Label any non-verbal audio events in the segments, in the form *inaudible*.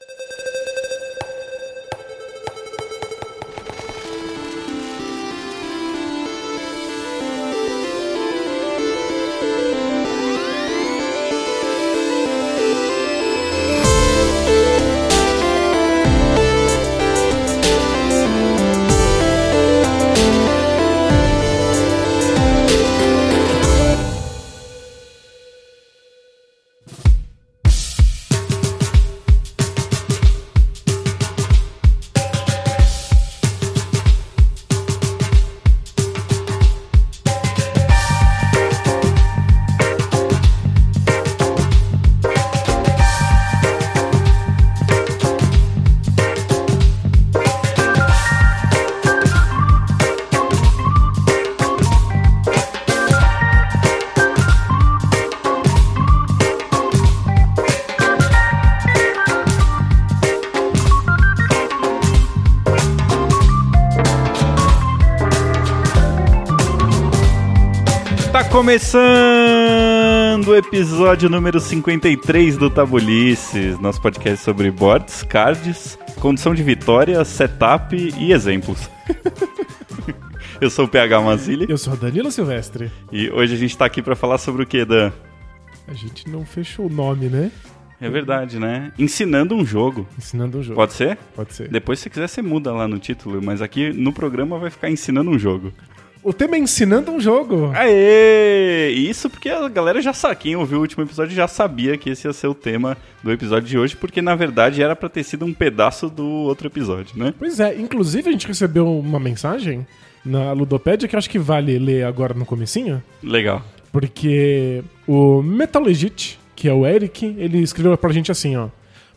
you começando o episódio número 53 do Tabulices, nosso podcast sobre boards, cards, condição de vitória, setup e exemplos. *laughs* Eu sou o PH Mazili Eu sou Danilo Silvestre. e hoje a gente tá aqui pra falar sobre o que, Dan? A gente não fechou o nome, né? É verdade, né? Ensinando um jogo. Ensinando um jogo. Pode ser? Pode ser. Depois, se quiser, você muda lá no título, mas aqui no programa vai ficar ensinando um jogo. O tema é ensinando um jogo. Aê! Isso porque a galera já sabe, quem ouviu o último episódio já sabia que esse ia ser o tema do episódio de hoje, porque na verdade era pra ter sido um pedaço do outro episódio, né? Pois é, inclusive a gente recebeu uma mensagem na Ludopédia que eu acho que vale ler agora no comecinho, Legal. porque o Metal Legit, que é o Eric, ele escreveu pra gente assim, ó.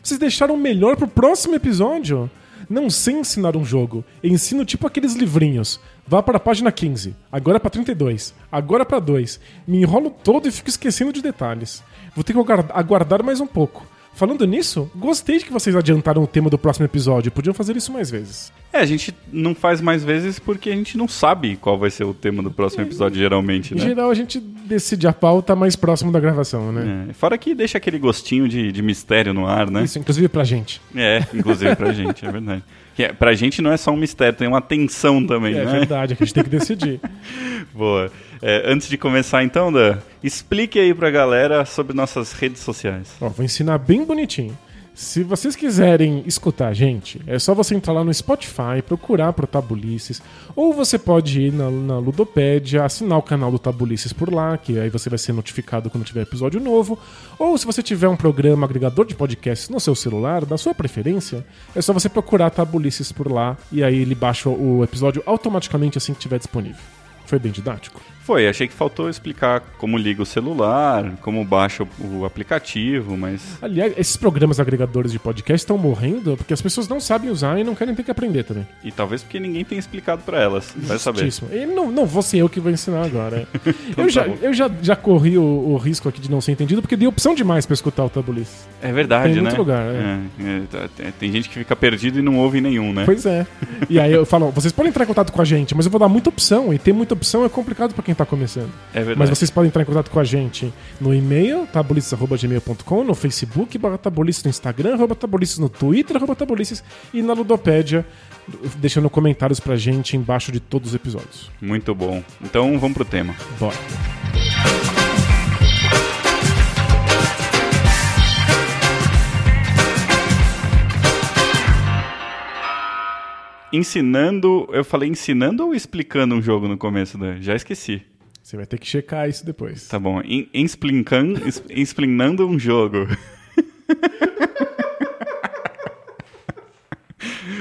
Vocês deixaram melhor pro próximo episódio? Não sei ensinar um jogo. Ensino tipo aqueles livrinhos. Vá para a página 15, agora para 32, agora para 2. Me enrolo todo e fico esquecendo de detalhes. Vou ter que aguar- aguardar mais um pouco. Falando nisso, gostei de que vocês adiantaram o tema do próximo episódio. Podiam fazer isso mais vezes. É, a gente não faz mais vezes porque a gente não sabe qual vai ser o tema do próximo episódio, geralmente, Em né? geral, a gente decide a pauta mais próximo da gravação, né? É, Fora que deixa aquele gostinho de, de mistério no ar, né? Isso, inclusive pra gente. É, inclusive pra gente, é verdade. Que é, pra gente não é só um mistério, tem uma tensão também, É né? verdade, é que a gente tem que decidir. *laughs* Boa. É, antes de começar então, Dan, explique aí pra galera sobre nossas redes sociais. Ó, vou ensinar bem bonitinho. Se vocês quiserem escutar a gente, é só você entrar lá no Spotify, procurar pro Tabulices, ou você pode ir na, na Ludopédia, assinar o canal do Tabulices por lá, que aí você vai ser notificado quando tiver episódio novo, ou se você tiver um programa agregador de podcasts no seu celular, da sua preferência, é só você procurar Tabulices por lá, e aí ele baixa o episódio automaticamente assim que estiver disponível. Foi bem didático? Foi, achei que faltou explicar como liga o celular, como baixa o, aplicativo, mas Aliás, esses programas agregadores de podcast estão morrendo porque as pessoas não sabem usar e não querem ter que aprender também. e talvez porque ninguém tenha explicado pra elas. Vai saber. E não, não vou ser eu que vou ensinar agora. *laughs* eu tá já, bom. eu já, já corri o, o risco aqui de não ser entendido porque dei opção demais pra escutar o Tabulice. É verdade, Tem né? muito lugar, É, é, tá- tem- tem gente que fica perdido e não ouve nenhum, né? Pois é. E aí eu falo, vocês podem entrar em contato com a gente, mas eu vou dar muita opção. E ter muita opção é complicado pra quem tá começando. É verdade. Mas vocês podem entrar em contato com a gente no e-mail, tabulices.gmail.com, no Facebook, barra tabulices no Instagram, arroba tabulices no Twitter, arroba tabulices e na Ludopédia, deixando comentários pra gente embaixo de todos os episódios. Muito bom. Então vamos pro tema. Bora. Ensinando, eu falei ensinando ou explicando um jogo no começo, né? Já esqueci. Você vai ter que checar isso depois. Tá bom. Explicando, um jogo. *laughs*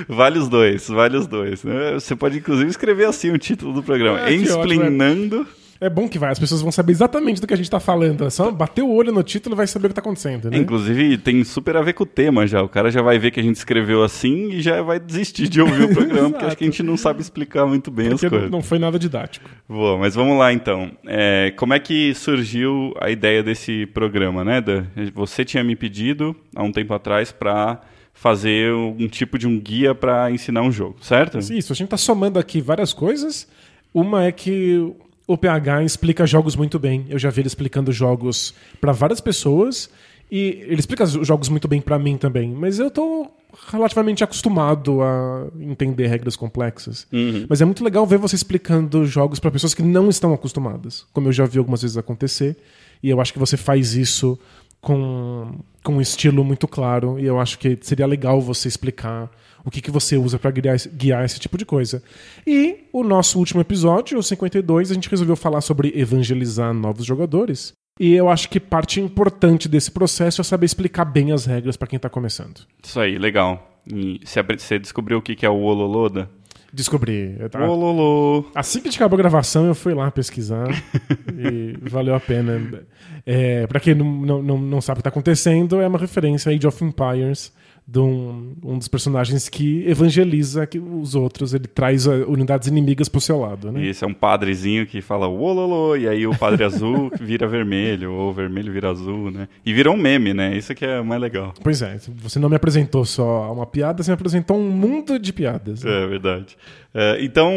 Vale os dois, vale os dois. né? Você pode inclusive escrever assim o título do programa. Ah, que Explicando. É bom que vai, as pessoas vão saber exatamente do que a gente tá falando. É só bater o olho no título e vai saber o que tá acontecendo, né? Inclusive, tem super a ver com o tema já. O cara já vai ver que a gente escreveu assim e já vai desistir de ouvir o *laughs* programa, porque acho que a gente não sabe explicar muito bem Porque as coisas. não foi nada didático. Boa, mas vamos lá então. É, como é que surgiu a ideia desse programa, né, Dan? Você tinha me pedido há um tempo atrás para fazer um tipo de um guia para ensinar um jogo, certo? Isso, a gente tá somando aqui várias coisas. Uma é que o PH explica jogos muito bem. Eu já vi ele explicando jogos pra várias pessoas. E ele explica os jogos muito bem pra mim também, mas eu tô relativamente acostumado a entender regras complexas. Mas é muito legal ver você explicando jogos pra pessoas que não estão acostumadas, como eu já vi algumas vezes acontecer. E eu acho que você faz isso com, com um estilo muito claro. E eu acho que seria legal você explicar o que, que você usa pra guiar, esse- guiar esse tipo de coisa. E o nosso último episódio, o 52, a gente resolveu falar sobre evangelizar novos jogadores. E eu acho que parte importante desse processo é saber explicar bem as regras pra quem tá começando. Isso aí, legal. E você, descobriu o que que é o Ololoda? Descobri. tava- Ololô. Assim que acabou a gravação, eu fui lá pesquisar *laughs* e valeu a pena. É, para quem não, não, não, sabe o que está acontecendo, é uma referência a Age of Empires, de um, um dos personagens que evangeliza que os outros, ele traz unidades inimigas pro seu lado, né? Esse é um padrezinho que fala Ololô, e aí o padre *laughs* azul vira vermelho, ou vermelho vira azul, né? E virou um meme, né? Isso que é mais legal. Pois é, você não me apresentou só uma piada, você me apresentou um mundo de piadas. né? É verdade. É, então,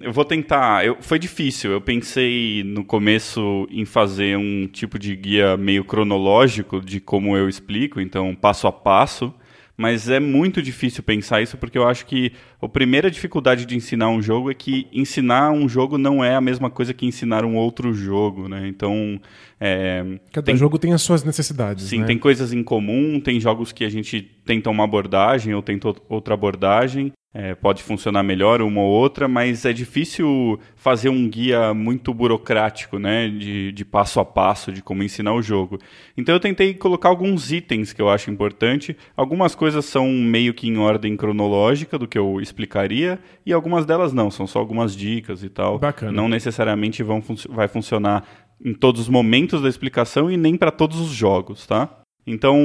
eu vou tentar. Eu, foi difícil. Eu pensei no começo em fazer um tipo de guia meio cronológico de como eu explico, então passo a passo. Mas é muito difícil pensar isso porque eu acho que a primeira dificuldade de ensinar um jogo é que ensinar um jogo não é a mesma coisa que ensinar um outro jogo, né? Então, é, Cada tem- jogo tem as suas necessidades. Sim, né? tem coisas em comum, tem jogos que a gente tenta uma abordagem ou tenta out- outra abordagem. É, pode funcionar melhor uma ou outra, mas é difícil fazer um guia muito burocrático, né? De, de passo a passo de como ensinar o jogo. Então eu tentei colocar alguns itens que eu acho importante. Algumas coisas são meio que em ordem cronológica do que eu explicaria, e algumas delas não, são só algumas dicas e tal. Bacana. Não necessariamente vão fun- vai funcionar em todos os momentos da explicação e nem para todos os jogos, tá? Então,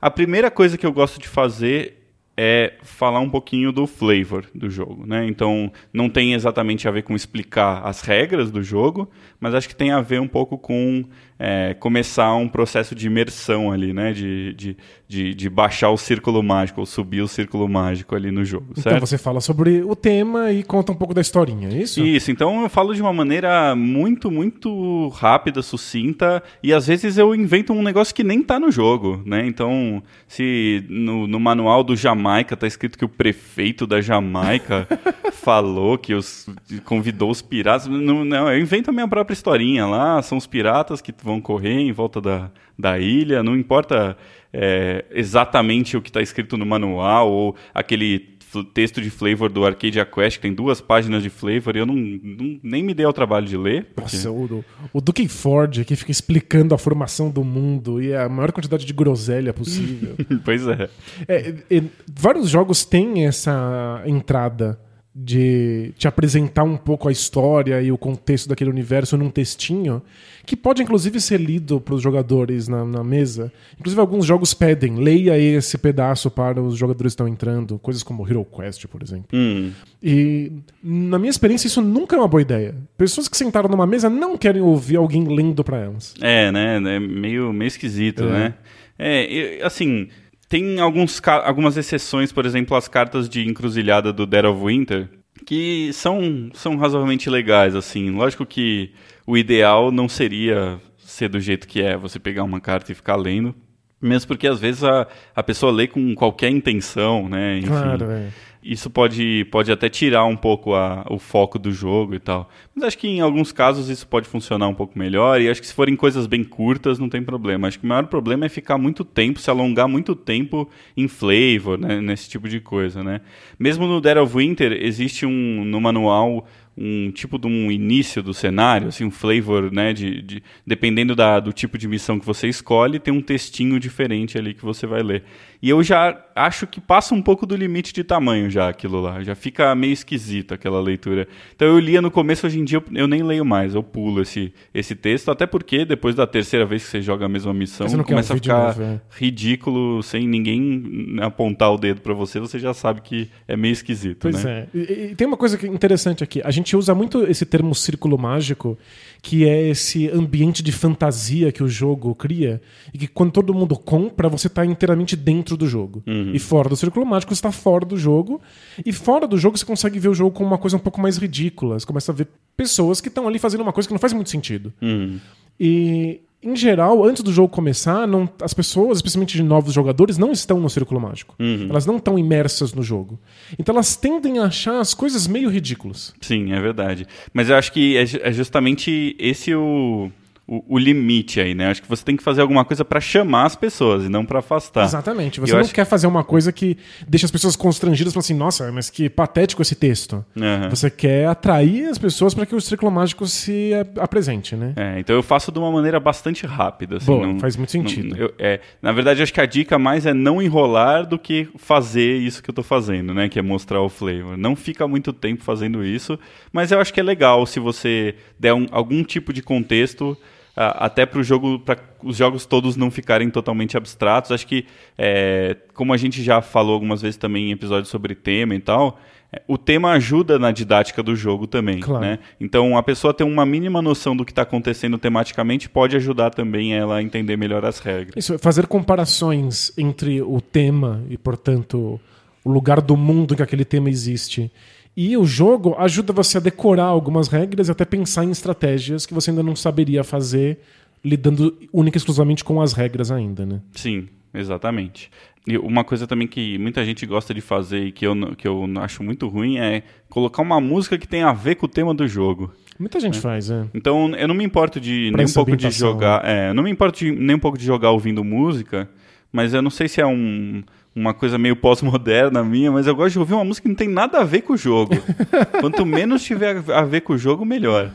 a primeira coisa que eu gosto de fazer é falar um pouquinho do flavor do jogo, né? Então, não tem exatamente a ver com explicar as regras do jogo, mas acho que tem a ver um pouco com é, começar um processo de imersão ali, né? De, de, de, de baixar o círculo mágico ou subir o círculo mágico ali no jogo, Então certo? você fala sobre o tema e conta um pouco da historinha, é isso? Isso, então eu falo de uma maneira muito, muito rápida, sucinta, e às vezes eu invento um negócio que nem tá no jogo, né? Então, se no, no manual do Jamaica tá escrito que o prefeito da Jamaica *laughs* falou que os convidou os piratas, não, não, eu invento a minha própria historinha lá, são os piratas que vão correr em volta da, da ilha, não importa é, exatamente o que está escrito no manual ou aquele texto de flavor do Arcadia Quest, que tem duas páginas de flavor, e eu não, não- nem me dei ao trabalho de ler. porque- Nossa, o, o Duke Ford aqui fica explicando a formação do mundo e a maior quantidade de groselha possível. *laughs* pois é. É, é, vários jogos têm essa entrada de te apresentar um pouco a história e o contexto daquele universo num textinho, que pode inclusive ser lido para os jogadores na, na mesa. Inclusive, alguns jogos pedem, leia esse pedaço para os jogadores que estão entrando, coisas como Hero Quest, por exemplo. Hum, E, na minha experiência, isso nunca é uma boa ideia. Pessoas que sentaram numa mesa não querem ouvir alguém lendo para elas. É, né? É meio, meio esquisito, É. né? É, e, assim, tem alguns, algumas exceções, por exemplo, as cartas de encruzilhada do Dead of Winter, que são, são razoavelmente legais, assim. Lógico que o ideal não seria ser do jeito que é, você pegar uma carta e ficar lendo. Mesmo porque às vezes a, a pessoa lê com qualquer intenção, né? Enfim. Claro, é. Isso pode, pode até tirar um pouco a- o foco do jogo e tal. Mas acho que em alguns casos isso pode funcionar um pouco melhor. E acho que se forem coisas bem curtas, não tem problema. Acho que o maior problema é ficar muito tempo, se alongar muito tempo em flavor, né, nesse tipo de coisa, né? Mesmo no Dead of Winter, existe um no manual um tipo de um início do cenário, assim, um flavor, né, de, de- dependendo da, do tipo de missão que você escolhe, tem um textinho diferente ali que você vai ler. E eu já acho que passa um pouco do limite de tamanho já aquilo lá, já fica meio esquisito aquela leitura. Então eu lia no começo, hoje em dia eu, eu nem leio mais, eu pulo esse, esse texto, até porque depois da terceira vez que você joga a mesma missão, começa a ouvir de ficar novo, é. ridículo, sem ninguém apontar o dedo pra você, você já sabe que é meio esquisito, Pois né? é. E, e tem uma coisa é interessante aqui. A gente usa muito esse termo círculo mágico, que é esse ambiente de fantasia que o jogo cria, e que quando todo mundo compra, você está inteiramente dentro do jogo. E fora do círculo mágico, você está fora do jogo. E fora do jogo, você consegue ver o jogo como uma coisa um pouco mais ridícula. Você começa a ver pessoas que estão ali fazendo uma coisa que não faz muito sentido. Hum. E em geral, antes do jogo começar, não, as pessoas, especialmente de novos jogadores, não estão no círculo mágico. Uhum. Elas não estão imersas no jogo. Então elas tendem a achar as coisas meio ridículas. Sim, é verdade. Mas eu acho que é, é justamente esse o o, o, limite aí, né? Acho que você tem que fazer alguma coisa para chamar as pessoas e não para afastar. Exatamente. Você não acho... quer fazer uma coisa que deixa as pessoas constrangidas, falando assim, nossa, mas que patético esse texto. Uhum. Você quer atrair as pessoas para que o ciclo mágico se apresente, né? É, então eu faço de uma maneira bastante rápida. Assim, Boa, não, faz muito sentido. Não, eu, é, na verdade, acho que a dica mais é não enrolar do que fazer isso que eu tô fazendo, né? Que é mostrar o flavor. Não fica muito tempo fazendo isso, mas eu acho que é legal se você der um, algum tipo de contexto até para o jogo, para os jogos todos não ficarem totalmente abstratos. Acho que, é, como a gente já falou algumas vezes também em episódios sobre tema e tal, é, o tema ajuda na didática do jogo também. Claro. Né? Então, a pessoa ter uma mínima noção do que está acontecendo tematicamente pode ajudar também ela a entender melhor as regras. Isso, fazer comparações entre o tema e, portanto, o lugar do mundo em que aquele tema existe e o jogo ajuda você a decorar algumas regras e até pensar em estratégias que você ainda não saberia fazer lidando única e exclusivamente com as regras ainda, né? Sim, exatamente. E uma coisa também que muita gente gosta de fazer e que eu, que eu acho muito ruim é colocar uma música que tem a ver com o tema do jogo. Muita gente né? faz, é. Então eu não me importo de pra nem um pouco de jogar. É, não me importo de, nem um pouco de jogar ouvindo música, mas eu não sei se é um uma coisa meio pós-moderna *laughs* minha, mas eu gosto de ouvir uma música que não tem nada a ver com o jogo. *laughs* Quanto menos tiver a ver com o jogo, melhor.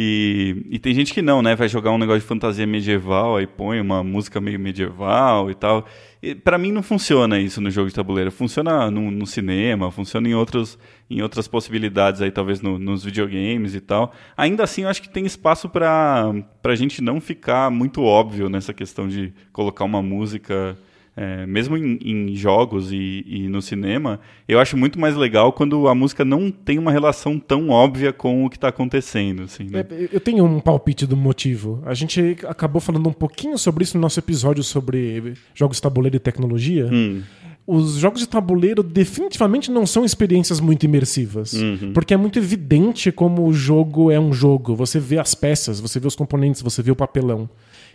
E, e tem gente que não, né? Vai jogar um negócio de fantasia medieval, aí põe uma música meio medieval e tal. E para mim não funciona isso no jogo de tabuleiro. Funciona no, no cinema, funciona em, outros, em outras possibilidades aí, talvez no, nos videogames e tal. Ainda assim, eu acho que tem espaço para a gente não ficar muito óbvio nessa questão de colocar uma música é, mesmo em, em jogos e, e, no cinema, eu acho muito mais legal quando a música não tem uma relação tão óbvia com o que está acontecendo. Assim, né? é, eu tenho um palpite do motivo. A gente acabou falando um pouquinho sobre isso no nosso episódio sobre jogos de tabuleiro e tecnologia. Hum os jogos de tabuleiro definitivamente não são experiências muito imersivas. Uhum. Porque é muito evidente como o jogo é um jogo. Você vê as peças, você vê os componentes, você vê o papelão.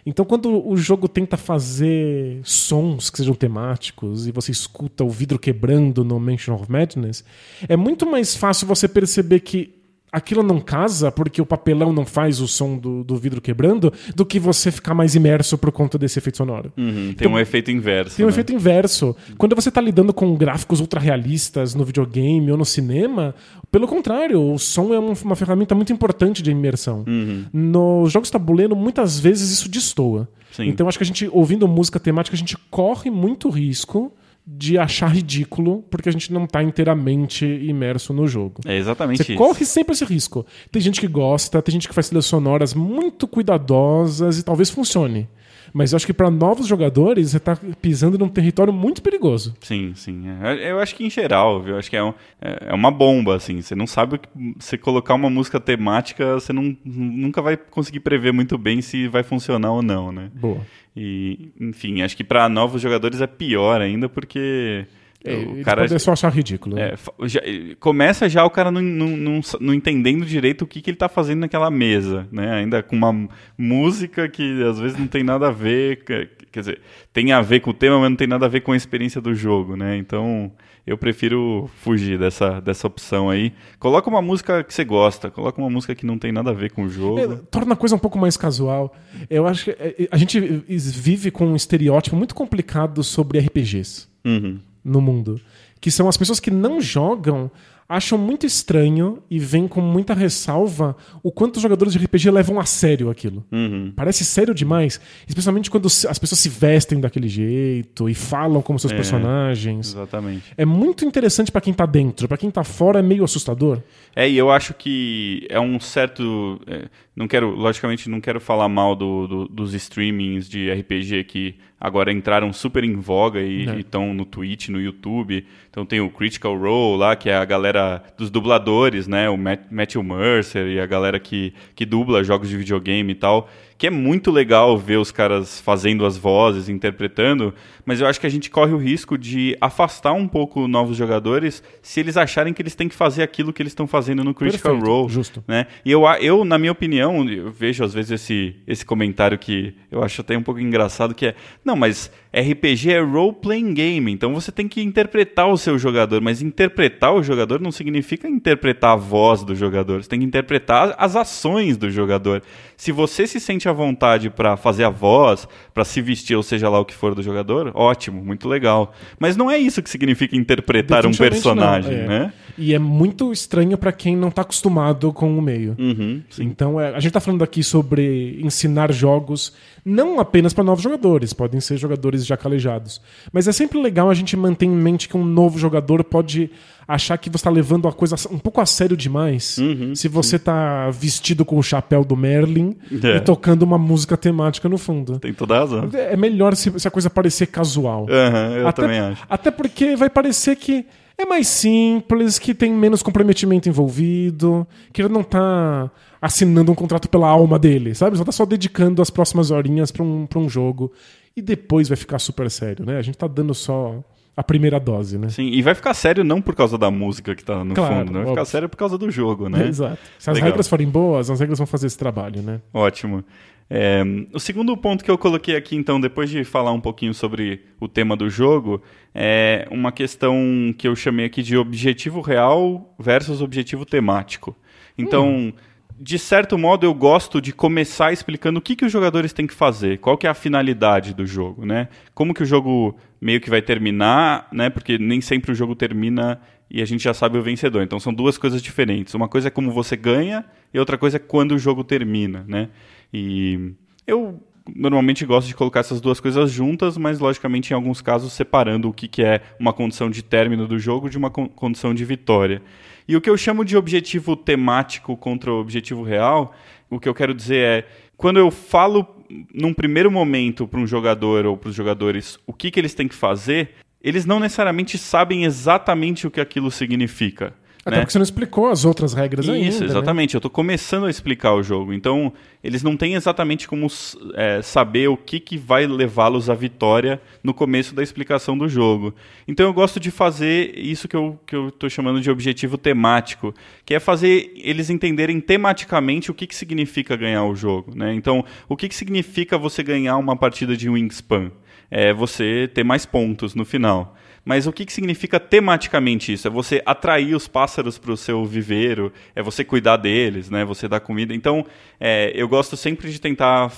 Então, quando o jogo tenta fazer sons que sejam temáticos e você escuta o vidro quebrando no Mansion of Madness, é muito mais fácil você perceber que aquilo não casa porque o papelão não faz o som do, do vidro quebrando, do que você ficar mais imerso por conta desse efeito sonoro. Uhum, tem então, um efeito inverso. Tem um né? efeito inverso. Quando você está lidando com gráficos ultra realistas no videogame ou no cinema, pelo contrário, o som é uma ferramenta muito importante de imersão. Uhum. Nos jogos tabuleiro, muitas vezes isso destoa. Sim. Então acho que a gente, ouvindo música temática, a gente corre muito risco de achar ridículo porque a gente não está inteiramente imerso no jogo. É exatamente Você isso. corre sempre esse risco. Tem gente que gosta, tem gente que faz trilhas sonoras muito cuidadosas e talvez funcione. Mas eu acho que para novos jogadores, você está pisando num território muito perigoso. Sim, sim. É, eu acho que em geral, viu? Eu acho que é, um, é, é uma bomba, assim. Você não sabe o que. Você colocar uma música temática, você não, nunca vai conseguir prever muito bem se vai funcionar ou não, né? Boa. E, enfim, acho que para novos jogadores é pior ainda, porque é, o cara só achar ridículo. Né? É, já, começa já o cara não, não, não, não, entendendo direito o que, que ele está fazendo naquela mesa, né? Ainda com uma música que às vezes não tem nada a ver, quer dizer, tem a ver com o tema, mas não tem nada a ver com a experiência do jogo, né? Então eu prefiro fugir dessa, dessa opção aí. Coloca uma música que você gosta, coloca uma música que não tem nada a ver com o jogo. É, torna a coisa um pouco mais casual. Eu acho que é, a gente vive com um estereótipo muito complicado sobre RPGs. Uhum no mundo. Que são as pessoas que não jogam acham muito estranho e vêm com muita ressalva o quanto os jogadores de RPG levam a sério aquilo. Uhum. Parece sério demais, especialmente quando as pessoas se vestem daquele jeito e falam como seus é, personagens. Exatamente. É muito interessante para quem tá dentro, para quem tá fora é meio assustador. É, e eu acho que é um certo. É, não quero, logicamente, não quero falar mal do, do, dos streamings de RPG que agora entraram super em voga e É. estão no Twitch, no YouTube. Então tem o Critical Role lá, que é a galera dos dubladores, né? O Matt- Matthew Mercer e a galera que, que dubla jogos de videogame e tal. Que é muito legal ver os caras fazendo as vozes, interpretando, mas eu acho que a gente corre o risco de afastar um pouco novos jogadores se eles acharem que eles têm que fazer aquilo que eles estão fazendo no Critical Perfeito, Role. justo. Né? E eu, eu, na minha opinião, eu vejo às vezes esse, esse comentário que eu acho até um pouco engraçado, que é, não, mas RPG é role-playing game, então você tem que interpretar o seu jogador, mas interpretar o jogador não significa interpretar a voz do jogador, você tem que interpretar as ações do jogador. Se você se sente à vontade para fazer a voz, para se vestir, ou seja lá o que for do jogador, ótimo, muito legal. Mas não é isso que significa interpretar um personagem, é. né? E é muito estranho pra quem não tá acostumado com o meio. Uhum. Então, é, a gente tá falando aqui sobre ensinar jogos não apenas para novos jogadores, podem ser jogadores já calejados. Mas é sempre legal a gente manter em mente que um novo jogador pode achar que você está levando a coisa um pouco a sério demais Uhum, se você tá vestido com o chapéu do Merlin É. e tocando uma música temática no fundo. Tem toda razão. É melhor se, se a coisa parecer casual. Aham, eu até, também acho. Até porque vai parecer que é mais simples, que tem menos comprometimento envolvido, que ele não tá assinando um contrato pela alma dele, sabe? Só tá só dedicando as próximas horinhas pra um, pra um jogo. E depois vai ficar super sério, né? A gente tá dando só a primeira dose, né? Sim, e vai ficar sério não por causa da música que tá no Claro, fundo, né? vai ficar óbvio. sério por causa do jogo, né? *laughs* Exato. Se as Legal. regras forem boas, as regras vão fazer esse trabalho, né? Ótimo. É, o segundo ponto que eu coloquei aqui, então, depois de falar um pouquinho sobre o tema do jogo, é uma questão que eu chamei aqui de objetivo real versus objetivo temático. Então, de certo modo, eu gosto de começar explicando o que, que os jogadores têm que fazer, qual que é a finalidade do jogo, né? Como que o jogo meio que vai terminar, né? Porque nem sempre o jogo termina e a gente já sabe o vencedor. Então são duas coisas diferentes. Uma coisa é como você ganha e outra coisa é quando o jogo termina, né? E eu normalmente gosto de colocar essas duas coisas juntas, mas logicamente em alguns casos separando o que, que é uma condição de término do jogo de uma con- condição de vitória. E o que eu chamo de objetivo temático contra o objetivo real, o que eu quero dizer é quando eu falo num primeiro momento para um jogador ou para os jogadores o que, que eles têm que fazer, eles não necessariamente sabem exatamente o que aquilo significa. Até né? porque você não explicou as outras regras ainda. Isso, né? exatamente. Eu estou começando a explicar o jogo. Então, eles não têm exatamente como é, saber o que, que vai levá-los à vitória no começo da explicação do jogo. Então, eu gosto de fazer isso que eu que estou chamando de objetivo temático, que é fazer eles entenderem tematicamente o que, que significa ganhar o jogo. Né? Então, o que, que significa você ganhar uma partida de Wingspan? É você ter mais pontos no final. Mas o que, que significa tematicamente isso? É você atrair os pássaros para o seu viveiro, é você cuidar deles, né? Você dar comida. Então, é, eu gosto sempre de tentar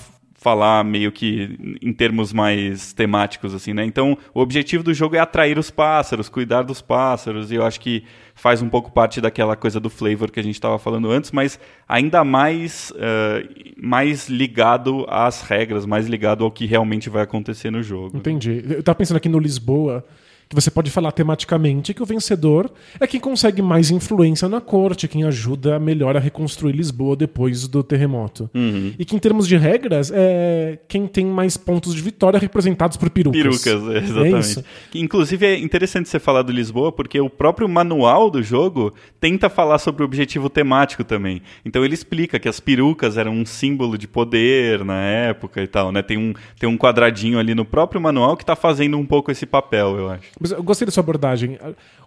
falar meio que em termos mais temáticos, assim, né? Então, o objetivo do jogo é atrair os pássaros, cuidar dos pássaros, e eu acho que faz um pouco parte daquela coisa do flavor que a gente estava falando antes, mas ainda mais, eh, mais ligado às regras, mais ligado ao que realmente vai acontecer no jogo. Entendi. Eu tava pensando aqui no Lisboa, que você pode falar tematicamente que o vencedor é quem consegue mais influência na corte, quem ajuda melhor a reconstruir Lisboa depois do terremoto. Uhum. E que em termos de regras é quem tem mais pontos de vitória representados por perucas. Perucas, é, É exatamente. isso. Que, Inclusive é interessante você falar do Lisboa, porque o próprio manual do jogo tenta falar sobre o objetivo temático também. Então ele explica que as perucas eram um símbolo de poder na época e tal, né? Tem um, tem um quadradinho ali no próprio manual que está fazendo um pouco esse papel, eu acho. Mas eu gostei da sua abordagem.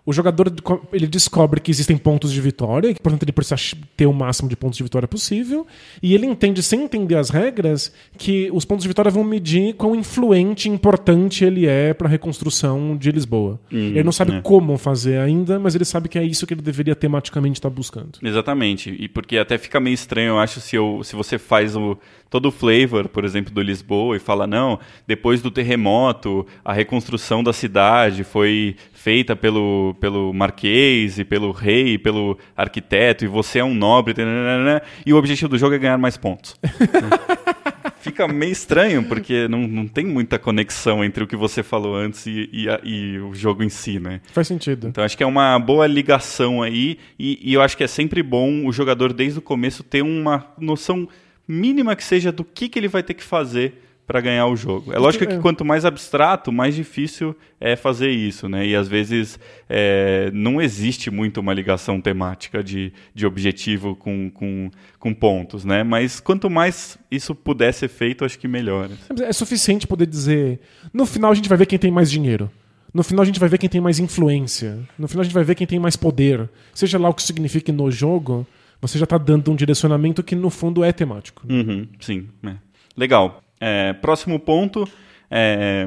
O jogador ele descobre que existem pontos de vitória, que portanto ele precisa ter o máximo de pontos de vitória possível, e ele entende, sem entender as regras, que os pontos de vitória vão medir quão influente e importante ele é para a reconstrução de Lisboa. ele não sabe é. como fazer ainda, mas ele sabe que é isso que ele deveria tematicamente estar buscando. Exatamente. E porque até fica meio estranho, eu acho, se, eu, se você faz o, todo o flavor, por exemplo, do Lisboa e fala, não, depois do terremoto, a reconstrução da cidade foi feita pelo, pelo marquês e pelo rei, e pelo arquiteto, e você é um nobre, e o objetivo do jogo é ganhar mais pontos. *laughs* Fica meio estranho, porque não, não tem muita conexão entre o que você falou antes e, e, a- e o jogo em si, né? Faz sentido. Então acho que é uma boa ligação aí e, e eu acho que é sempre bom o jogador desde o começo ter uma noção mínima que seja do que, que ele vai ter que fazer para ganhar o jogo. É lógico que É. quanto mais abstrato, mais difícil é fazer isso, né? E às vezes é, não existe muito uma ligação temática de, de objetivo com, com, com pontos, né? Mas quanto mais isso puder ser feito, acho que melhor. É suficiente poder dizer. No final a gente vai ver quem tem mais dinheiro. No final a gente vai ver quem tem mais influência. No final a gente vai ver quem tem mais poder. Seja lá o que signifique no jogo, você já tá dando um direcionamento que no fundo é temático. Uhum, sim, é. legal. É, próximo ponto, é,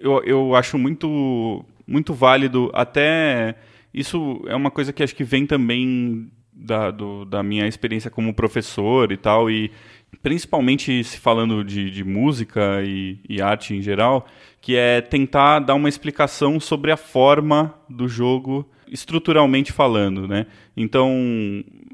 eu, eu acho muito, muito válido, até isso é uma coisa que acho que vem também da, do- da minha experiência como professor e tal, e principalmente se falando de, de música e, e arte em geral, que é tentar dar uma explicação sobre a forma do jogo estruturalmente falando, né? Então,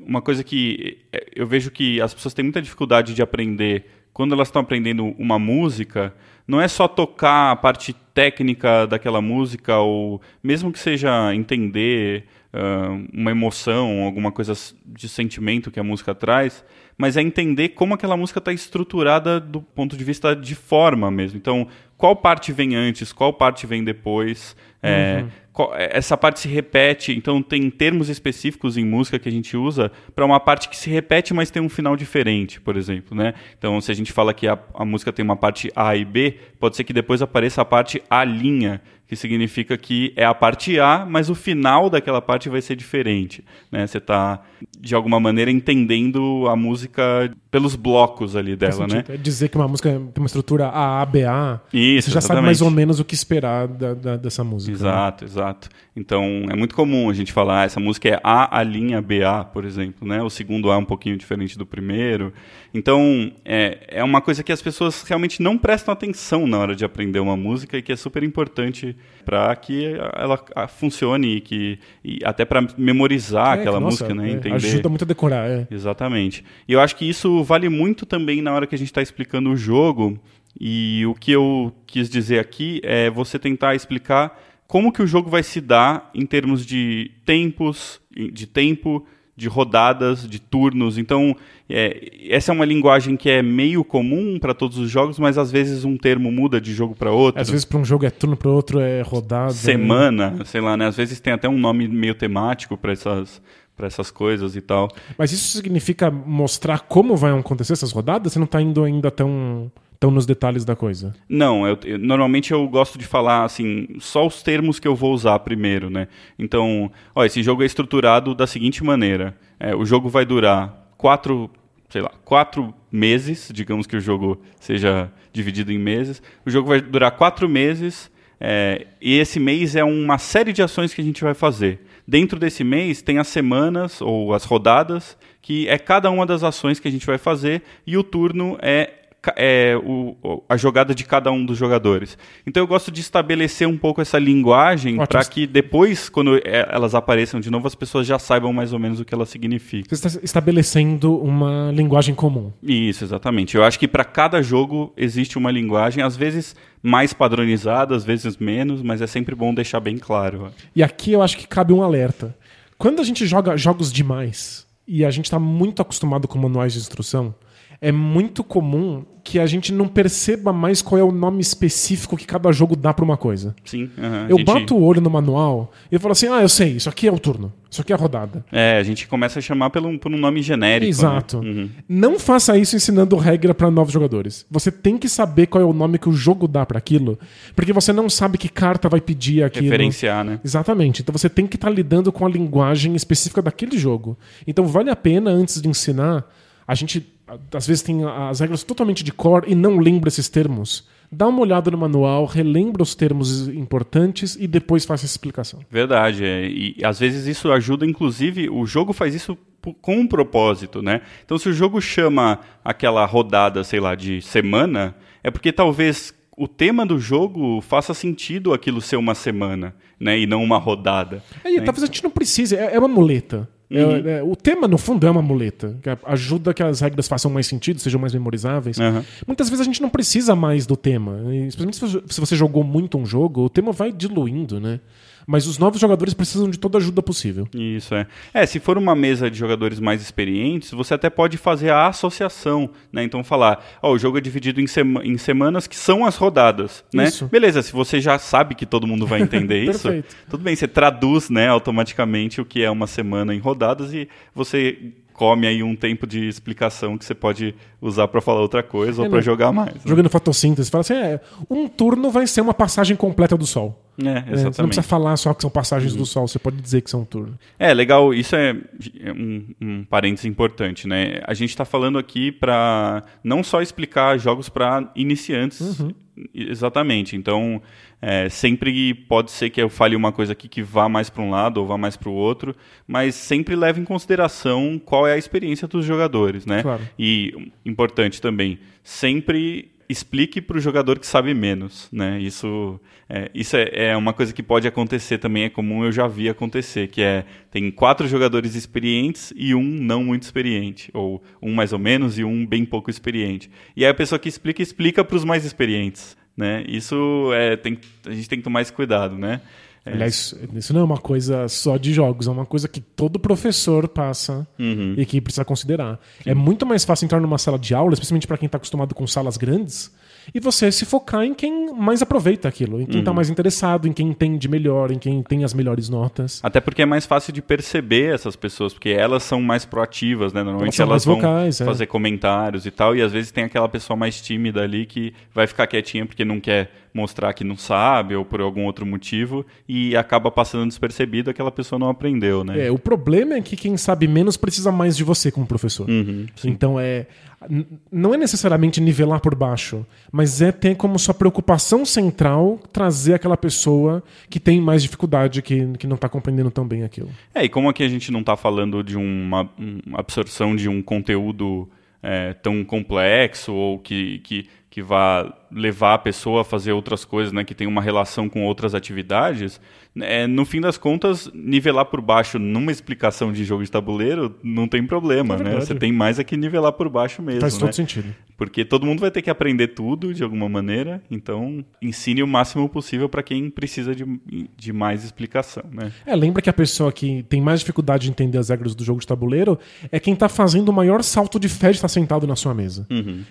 uma coisa que eh, eu vejo que as pessoas têm muita dificuldade de aprender quando elas estão aprendendo uma música, não é só tocar a parte técnica daquela música ou mesmo que seja entender ah, uma emoção, alguma coisa de sentimento que a música traz, mas é entender como aquela música está estruturada do ponto de vista de forma mesmo. Então, qual parte vem antes, qual parte vem depois, é, qual- essa parte se repete, então tem termos específicos em música que a gente usa para uma parte que se repete, mas tem um final diferente, por exemplo, né? Então, se a gente fala que a, a música tem uma parte A e B, pode ser que depois apareça a parte A linha, que significa que é a parte A, mas o final daquela parte vai ser diferente, né? Você está de alguma maneira entendendo a música pelos blocos ali dela, né? É dizer que uma música tem uma estrutura AABA. Isso, você já sabe exatamente. mais ou menos o que esperar da- da- dessa música. né? Exato, exato. Então é muito comum a gente falar, "Ah, essa música é A, a linha BA, por exemplo, né? O segundo A é um pouquinho diferente do primeiro. Então é, é uma coisa que as pessoas realmente não prestam atenção na hora de aprender uma música e que é super importante para que ela funcione e que e até para memorizar É, aquela que, nossa, música, né? é, Entender. Ajuda muito a decorar, é. Exatamente. E eu acho que isso vale muito também na hora que a gente está explicando o jogo. E o que eu quis dizer aqui é você tentar explicar como que o jogo vai se dar em termos de tempos, de tempo, de rodadas, de turnos. Então, é, essa é uma linguagem que é meio comum para todos os jogos, mas às vezes um termo muda de jogo para outro. Às vezes para um jogo é turno, para outro é rodada. Semana, sei lá, né? Às vezes tem até um nome meio temático para essas, para essas coisas e tal. Mas isso significa mostrar como vai acontecer essas rodadas? Você não tá indo ainda tão, tão nos detalhes da coisa? Não, eu, eu- normalmente eu gosto de falar assim, só os termos que eu vou usar primeiro, né? Então, ó, esse jogo é estruturado da seguinte maneira: é, o jogo vai durar quatro, sei lá, quatro meses, digamos que o jogo seja dividido em meses. O jogo vai durar quatro meses é, e esse mês é uma série de ações que a gente vai fazer. Dentro desse mês tem as semanas ou as rodadas, que é cada uma das ações que a gente vai fazer, e o turno é é, o- a jogada de cada um dos jogadores. Então eu gosto de estabelecer um pouco essa linguagem para que depois, quando é, elas apareçam de novo, as pessoas já saibam mais ou menos o que elas significam. Você está estabelecendo uma linguagem comum. Isso, exatamente. Eu acho que para cada jogo existe uma linguagem, às vezes mais padronizada, às vezes menos, mas é sempre bom deixar bem claro. E aqui eu acho que cabe um alerta. Quando a gente joga jogos demais e a gente está muito acostumado com manuais de instrução, é muito comum que a gente não perceba mais qual é o nome específico que cada jogo dá para uma coisa. Sim. Eu gente- bato o olho no manual e eu falo assim: ah, eu sei, isso aqui é o turno, isso aqui é a rodada. É, a gente começa a chamar pelo, por um nome genérico. Exato. Né? Uhum. Não faça isso ensinando regra para novos jogadores. Você tem que saber qual é o nome que o jogo dá para aquilo, porque você não sabe que carta vai pedir aquilo. Referenciar, né? Exatamente. Então você tem que estar lidando com a linguagem específica daquele jogo. Então vale a pena, antes de ensinar, a gente às vezes tem as regras totalmente de cor e não lembra esses termos. Dá uma olhada no manual, relembra os termos importantes e depois faça essa explicação. Verdade, é. e às vezes isso ajuda, inclusive, o jogo faz isso com um propósito, né? Então, se o jogo chama aquela rodada, sei lá, de semana, é porque talvez o tema do jogo faça sentido aquilo ser uma semana, né? E não uma rodada. É, e talvez a gente não precise, é, é uma muleta. Uhum. é- o tema, no fundo, é uma muleta. Que ajuda que as regras façam mais sentido, sejam mais memorizáveis. Aham. Muitas vezes a gente não precisa mais do tema. Especialmente se você jogou muito um jogo, o tema vai diluindo, né? Mas os novos jogadores precisam de toda ajuda possível. Isso é. É, se for uma mesa de jogadores mais experientes, você até pode fazer a associação, né? Então falar, ó, o jogo é dividido em, sema em semanas que são as rodadas, né? Isso. Beleza, se você já sabe que todo mundo vai entender *laughs* isso, tudo bem, você traduz, né, automaticamente o que é uma semana em rodadas e você come aí um tempo de explicação que você pode usar para falar outra coisa ou É, para né? jogar mais. né? Jogando fotossíntese, fala assim: é, um turno vai ser uma passagem completa do Sol. É, É, você não exatamente. precisa falar só que são passagens do Sol, você pode dizer que são um turno. É, legal, isso é é um, um parênteses importante, né? A gente está falando aqui para não só explicar jogos para iniciantes, exatamente. Então, é, sempre pode ser que eu fale uma coisa aqui que vá mais para um lado ou vá mais para o outro, mas sempre leve em consideração qual é a experiência dos jogadores, né? Claro. E importante também, sempre explique para o jogador que sabe menos, né? Isso, é, isso é, é uma coisa que pode acontecer também, é comum, eu já vi acontecer, que é tem quatro jogadores experientes e um não muito experiente, ou um mais ou menos e um bem pouco experiente. E aí a pessoa que explica explica para os mais experientes, né? Isso é tem, a gente tem que tomar esse cuidado, né? É, Aliás, isso não é uma coisa só de jogos, é uma coisa que todo professor passa Uhum. e que precisa considerar. É muito mais fácil entrar numa sala de aula, especialmente para quem está acostumado com salas grandes, e você se focar em quem mais aproveita aquilo, em quem Uhum. está mais interessado, em quem entende melhor, em quem tem as melhores notas. Até porque é mais fácil de perceber essas pessoas, porque elas são mais proativas, né? Normalmente Elas elas, vão vocais, é. fazer comentários e tal, e às vezes tem aquela pessoa mais tímida ali que vai ficar quietinha porque não quer mostrar que não sabe ou por algum outro motivo e acaba passando despercebido, aquela pessoa não aprendeu, né? É, o problema é que quem sabe menos precisa mais de você como professor. Uhum. Então é. Não é necessariamente nivelar por baixo, mas é ter como sua preocupação central trazer aquela pessoa que tem mais dificuldade, que, que não está compreendendo tão bem aquilo. É, e como aqui a gente não está falando de uma, uma absorção de um conteúdo é, tão complexo ou que, que, que vá levar a pessoa a fazer outras coisas, né, que tem uma relação com outras atividades, é, no fim das contas, nivelar por baixo numa explicação de jogo de tabuleiro não tem problema, É né? Você tem mais é que nivelar por baixo mesmo, Faz né? todo sentido. Porque todo mundo vai ter que aprender tudo de alguma maneira, então ensine o máximo possível para quem precisa de, de mais explicação, né? É, lembra que a pessoa que tem mais dificuldade de entender as regras do jogo de tabuleiro é quem tá fazendo o maior salto de fé de estar sentado na sua mesa.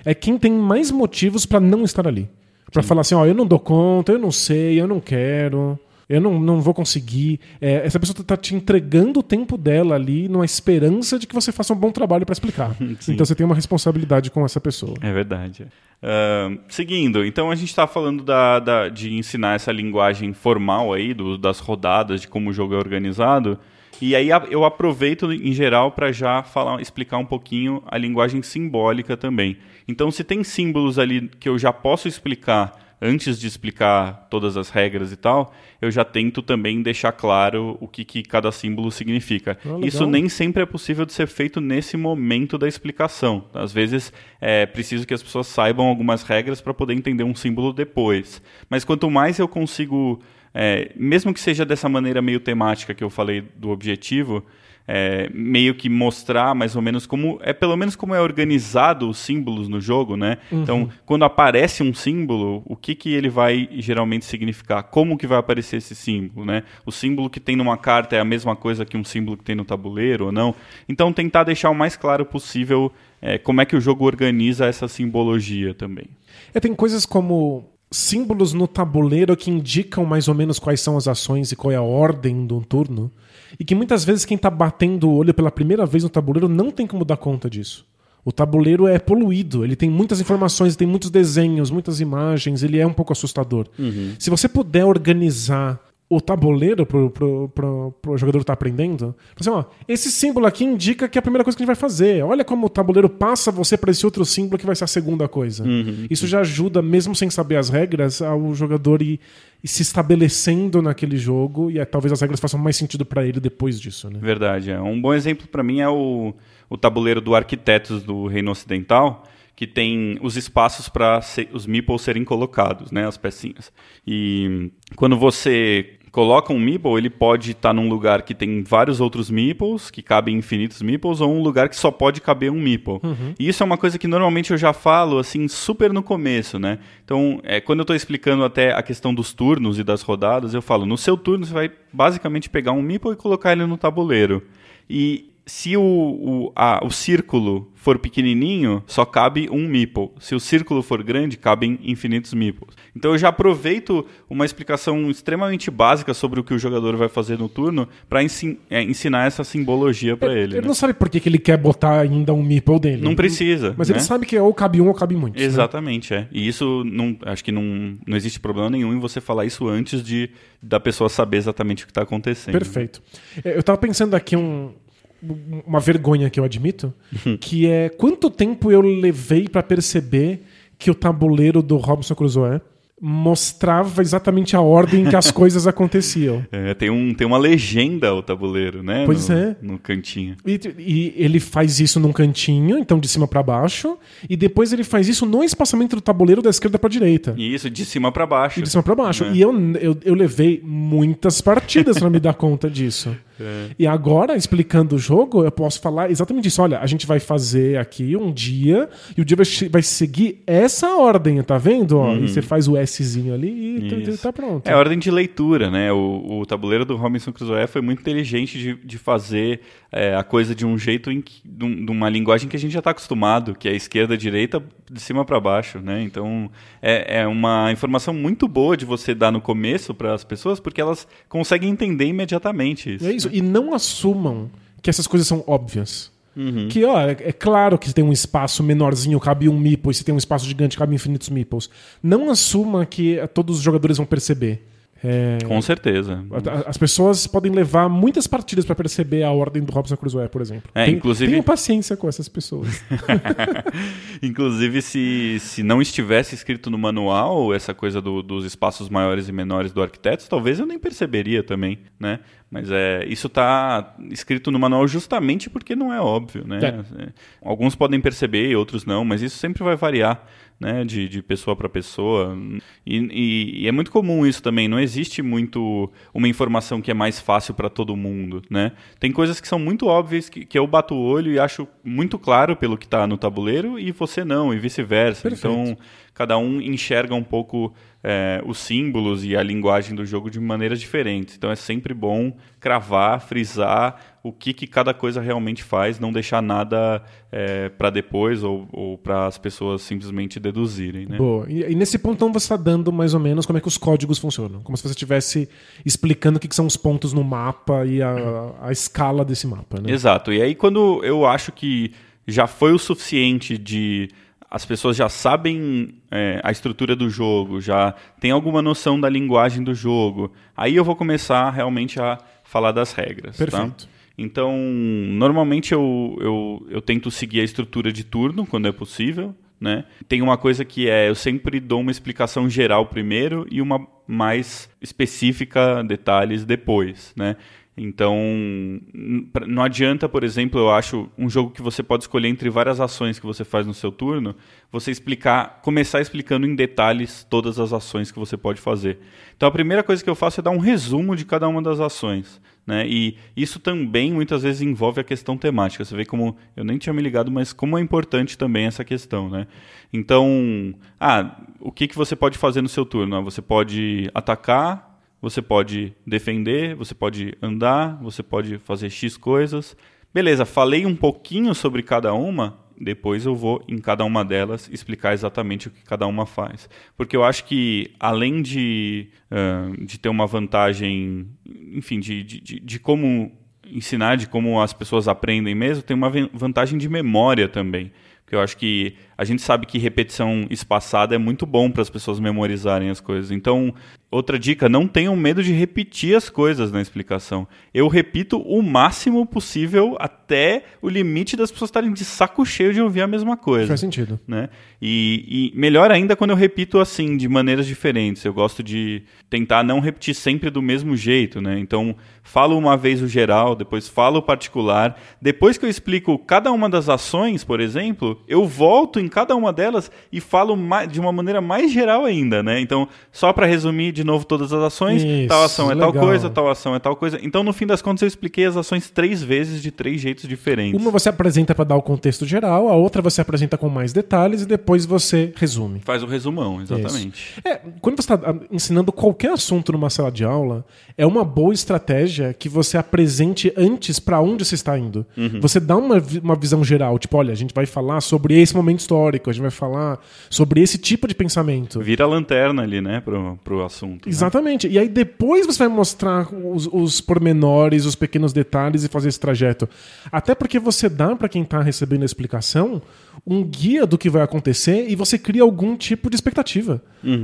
É quem tem mais motivos pra não estar ali. Pra falar assim, ó, eu não dou conta, eu não sei, eu não quero, eu não, não vou conseguir. É, essa pessoa tá te entregando o tempo dela ali numa esperança de que você faça um bom trabalho pra explicar. *laughs* então você tem uma responsabilidade com essa pessoa. É verdade. Ahn, seguindo, então a gente está falando da, da- de ensinar essa linguagem formal aí, do- das rodadas, de como o jogo é organizado. E aí eu aproveito em geral para já falar, explicar um pouquinho a linguagem simbólica também. Então, se tem símbolos ali que eu já posso explicar antes de explicar todas as regras e tal, eu já tento também deixar claro o que, que cada símbolo significa. Ah. Isso nem sempre é possível de ser feito nesse momento da explicação. Às vezes é preciso que as pessoas saibam algumas regras para poder entender um símbolo depois. Mas quanto mais eu consigo, é, mesmo que seja dessa maneira meio temática que eu falei do objetivo, é, meio que mostrar mais ou menos como é pelo menos como é organizado os símbolos no jogo, né? Então, quando aparece um símbolo, o que que ele vai geralmente significar? Como que vai aparecer esse símbolo, né? O símbolo que tem numa carta é a mesma coisa que um símbolo que tem no tabuleiro ou não? Então, tentar deixar o mais claro possível é, como é que o jogo organiza essa simbologia também. É, tem coisas como símbolos no tabuleiro que indicam mais ou menos quais são as ações e qual é a ordem de um turno. E que muitas vezes quem está batendo o olho pela primeira vez no tabuleiro não tem como dar conta disso. O tabuleiro é poluído, ele tem muitas informações, tem muitos desenhos, muitas imagens, ele é um pouco assustador. Se você puder organizar o tabuleiro pro, pro, pro, pro jogador que tá aprendendo, assim, ó, esse símbolo aqui indica que é a primeira coisa que a gente vai fazer. Olha como o tabuleiro passa você para esse outro símbolo que vai ser a segunda coisa. Isso já ajuda, mesmo sem saber as regras, ao jogador ir, ir se estabelecendo naquele jogo e é, talvez as regras façam mais sentido para ele depois disso, né? Verdade. É. Um bom exemplo para mim é o, o tabuleiro do Arquitetos do Reino Ocidental, que tem os espaços para os meeples serem colocados, né, as pecinhas. E quando você coloca um meeple, ele pode estar tá num lugar que tem vários outros meeples, que cabem infinitos meeples, ou um lugar que só pode caber um meeple. Uhum. E isso é uma coisa que normalmente eu já falo, assim, super no começo, né? Então, é, quando eu estou explicando até a questão dos turnos e das rodadas, eu falo, no seu turno você vai basicamente pegar um meeple e colocar ele no tabuleiro. E se o, o, a, o círculo for pequenininho, só cabe um meeple. Se o círculo for grande, cabem infinitos meeples. Então eu já aproveito uma explicação extremamente básica sobre o que o jogador vai fazer no turno para ensin é, ensinar essa simbologia para ele. Ele né? não sabe por que, que ele quer botar ainda um meeple dele. Não precisa. Mas né? ele sabe que ou cabe um ou cabe muitos. Né? Exatamente, né? é. E isso não, acho que não, não existe problema nenhum em você falar isso antes de da pessoa saber exatamente o que está acontecendo. Perfeito. É, eu estava pensando aqui um, uma vergonha que eu admito, uhum. que é quanto tempo eu levei para perceber que o tabuleiro do Robinson Crusoe mostrava exatamente a ordem que as *laughs* coisas aconteciam. É, tem, um, tem uma legenda o tabuleiro, né? Pois no, é. No cantinho. E, e, ele faz isso num cantinho, então de cima para baixo, e depois ele faz isso no espaçamento do tabuleiro da esquerda para direita. Isso, de cima para baixo. E de cima para baixo. Né? E eu, eu, eu levei muitas partidas para me dar conta disso. *laughs* É. E agora, explicando o jogo, eu posso falar exatamente isso. Olha, a gente vai fazer aqui um dia, e o dia vai, vai seguir essa ordem, tá vendo? Ó, uhum. E você faz o Szinho ali e tá, tá, pronto. É a ordem de leitura, né? O, o tabuleiro do Robinson Crusoe foi muito inteligente de, de fazer é, a coisa de um jeito, em que, de, de, uma linguagem que a gente já está acostumado, que é esquerda, direita, de cima para baixo, né? Então, é, é uma informação muito boa de você dar no começo para as pessoas, porque elas conseguem entender imediatamente isso. É isso, e não assumam que essas coisas são óbvias. Uhum. Que, ó, é, é, claro que tem um espaço menorzinho, cabe um meeple, e se tem um espaço gigante, cabe infinitos meeples. Não assuma que todos os jogadores vão perceber. É... Com certeza. As pessoas podem levar muitas partidas para perceber a ordem do Robson Crusoe, por exemplo. É, Tem, inclusive... Tenham paciência com essas pessoas. *laughs* inclusive, se, se não estivesse escrito no manual essa coisa do, dos espaços maiores e menores do arquiteto, talvez eu nem perceberia também, né? Mas é, isso está escrito no manual justamente porque não é óbvio, né? É. Alguns podem perceber e outros não, mas isso sempre vai variar né, de, de pessoa para pessoa. E, e, e, é muito comum isso também. Não existe muito uma informação que é mais fácil para todo mundo. Né? Tem coisas que são muito óbvias que, que eu bato o olho e acho muito claro pelo que está no tabuleiro e você não, e vice-versa. Então, cada um enxerga um pouco é, os símbolos e a linguagem do jogo de maneiras diferentes. Então é sempre bom cravar, frisar o que, que cada coisa realmente faz, não deixar nada é, para depois ou, ou para as pessoas simplesmente deduzirem. Né? Boa. E, e, nesse ponto, então, você está dando mais ou menos como é que os códigos funcionam. Como se você estivesse explicando o que, que, são os pontos no mapa e a, a escala desse mapa. Né? Exato. E aí, quando eu acho que já foi o suficiente de as pessoas já sabem é, a estrutura do jogo, já tem alguma noção da linguagem do jogo, aí eu vou começar realmente a falar das regras. Tá? Perfeito. Tá? Então, normalmente eu, eu, eu tento seguir a estrutura de turno quando é possível. Né? Tem uma coisa que é, eu sempre dou uma explicação geral primeiro e uma mais específica, detalhes depois, né? Então, não adianta, por exemplo, eu acho um jogo que você pode escolher entre várias ações que você faz no seu turno, você explicar, começar explicando em detalhes todas as ações que você pode fazer. Então, a primeira coisa que eu faço é dar um resumo de cada uma das ações. Né? E isso também muitas vezes envolve a questão temática. Você vê como eu nem tinha me ligado, mas como é importante também essa questão, né? Então, ah, o que, que você pode fazer no seu turno? Ah, você pode atacar, você pode defender, você pode andar, você pode fazer X coisas. Beleza, falei um pouquinho sobre cada uma, depois eu vou em cada uma delas explicar exatamente o que cada uma faz. Porque eu acho que, além de, uh, de ter uma vantagem, enfim, de, de, de como ensinar, de como as pessoas aprendem mesmo, tem uma vantagem de memória também. Porque eu acho que a gente sabe que repetição espaçada é muito bom para as pessoas memorizarem as coisas. Então, outra dica, não tenham medo de repetir as coisas na explicação. Eu repito o máximo possível até o limite das pessoas estarem de saco cheio de ouvir a mesma coisa. Faz sentido. Né? E, e melhor ainda quando eu repito assim, de maneiras diferentes. Eu gosto de tentar não repetir sempre do mesmo jeito. Né? Então, falo uma vez o geral, depois falo o particular. Depois que eu explico cada uma das ações, por exemplo, eu volto em cada uma delas e falo de uma maneira mais geral ainda, né? Então, só para resumir de novo todas as ações. Isso, tal ação é tal legal. coisa, tal ação é tal coisa. Então, no fim das contas, eu expliquei as ações três vezes de três jeitos diferentes. Uma você apresenta para dar o contexto geral, a outra você apresenta com mais detalhes e depois você resume. Faz o resumão, exatamente. É, quando você está ensinando qualquer assunto numa sala de aula, é uma boa estratégia que você apresente antes para onde você está indo. Uhum. Você dá uma, uma visão geral, tipo, olha, a gente vai falar sobre esse momento histórico, a gente vai falar sobre esse tipo de pensamento. Vira a lanterna ali, né, pro, pro assunto. né? Exatamente. E aí depois você vai mostrar os, os pormenores, os pequenos detalhes e fazer esse trajeto. Até porque você dá para quem está recebendo a explicação um guia do que vai acontecer e você cria algum tipo de expectativa.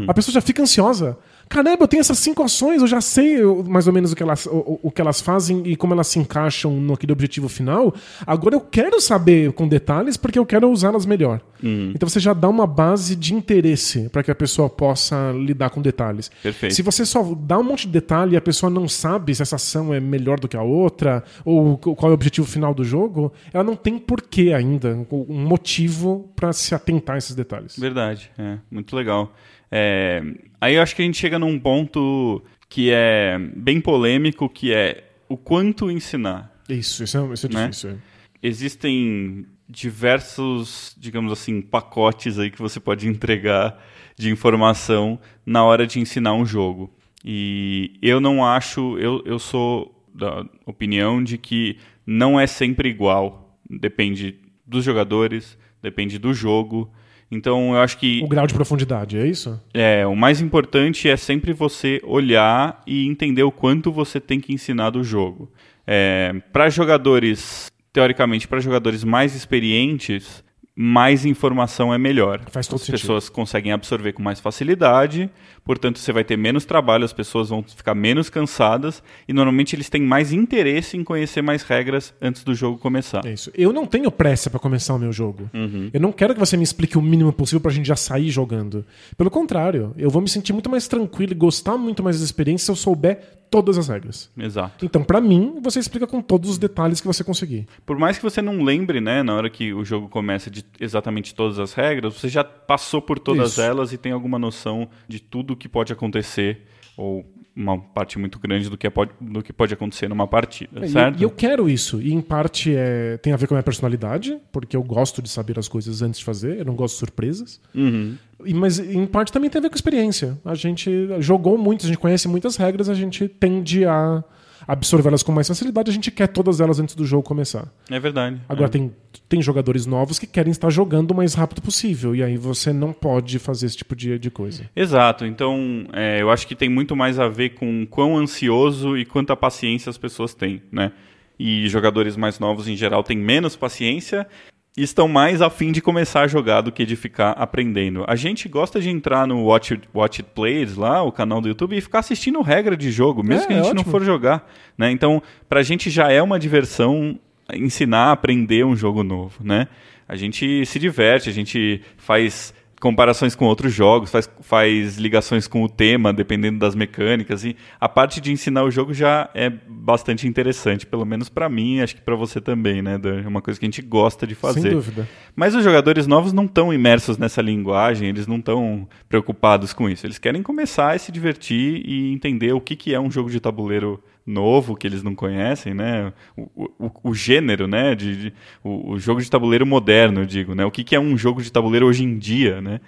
A pessoa já fica ansiosa. Caramba, eu tenho essas cinco ações, eu já sei mais ou menos o que, elas, o, o que elas fazem e como elas se encaixam naquele objetivo final. Agora eu quero saber com detalhes porque eu quero usá-las melhor. Então você já dá uma base de interesse para que a pessoa possa lidar com detalhes. Perfeito. Se você só dá um monte de detalhe e a pessoa não sabe se essa ação é melhor do que a outra, ou qual é o objetivo final do jogo, ela não tem porquê ainda, um motivo para se atentar a esses detalhes. Verdade, é, muito legal. É, aí eu acho que a gente chega num ponto que é bem polêmico, que é o quanto ensinar. Isso, isso é, isso é Né? difícil. é. Existem diversos, digamos assim, pacotes aí que você pode entregar de informação na hora de ensinar um jogo. E eu não acho, eu, eu sou da opinião de que não é sempre igual. Depende dos jogadores, depende do jogo. Então eu acho que O grau de profundidade, é isso? é, o mais importante é sempre você olhar e entender o quanto você tem que ensinar do jogo. para jogadores, teoricamente, para jogadores mais experientes, mais informação é melhor. Faz todo As sentido. pessoas conseguem absorver com mais facilidade, portanto você vai ter menos trabalho, as pessoas vão ficar menos cansadas e normalmente eles têm mais interesse em conhecer mais regras antes do jogo começar. É isso. Eu não tenho pressa para começar o meu jogo. Uhum. Eu não quero que você me explique o mínimo possível pra gente já sair jogando. Pelo contrário, eu vou me sentir muito mais tranquilo e gostar muito mais das experiências se eu souber todas as regras. Exato. Então, pra mim, você explica com todos os detalhes que você conseguir. Por mais que você não lembre, né, na hora que o jogo começa de exatamente todas as regras, você já passou por todas Isso. elas e tem alguma noção de tudo que pode acontecer ou uma parte muito grande do que, é pode, do que pode acontecer numa partida, É, certo? E eu quero isso. E em parte é, tem a ver com a minha personalidade, porque eu gosto de saber as coisas antes de fazer, eu não gosto de surpresas. Uhum. E- Mas em parte também tem a ver com experiência. A gente jogou muito, a gente conhece muitas regras, a gente tende a absorvê-las com mais facilidade, a gente quer todas elas antes do jogo começar. É verdade. Agora é. tem, tem jogadores novos que querem estar jogando o mais rápido possível, e aí você não pode fazer esse tipo de, de coisa. Exato, então é, eu acho que tem muito mais a ver com quão ansioso e quanta paciência as pessoas têm, né? E jogadores mais novos em geral têm menos paciência estão mais afim de começar a jogar do que de ficar aprendendo. A gente gosta de entrar no Watch It, Watch It Plays lá, o canal do YouTube, e ficar assistindo regra de jogo, mesmo É, que a gente não for jogar, né? Então, pra gente já é uma diversão ensinar a aprender um jogo novo, né? A gente se diverte, a gente faz comparações com outros jogos, faz, faz ligações com o tema, dependendo das mecânicas, e a parte de ensinar o jogo já é bastante interessante, pelo menos pra mim, acho que pra você também, né, Dan? É uma coisa que a gente gosta de fazer. Sem dúvida. Mas os jogadores novos não estão imersos nessa linguagem, eles não estão preocupados com isso. Eles querem começar a se divertir e entender o que, que é um jogo de tabuleiro novo que eles não conhecem, né? O, o, o gênero, né? De, de- o, o jogo de tabuleiro moderno, eu digo, né? O que, que é um jogo de tabuleiro hoje em dia, né?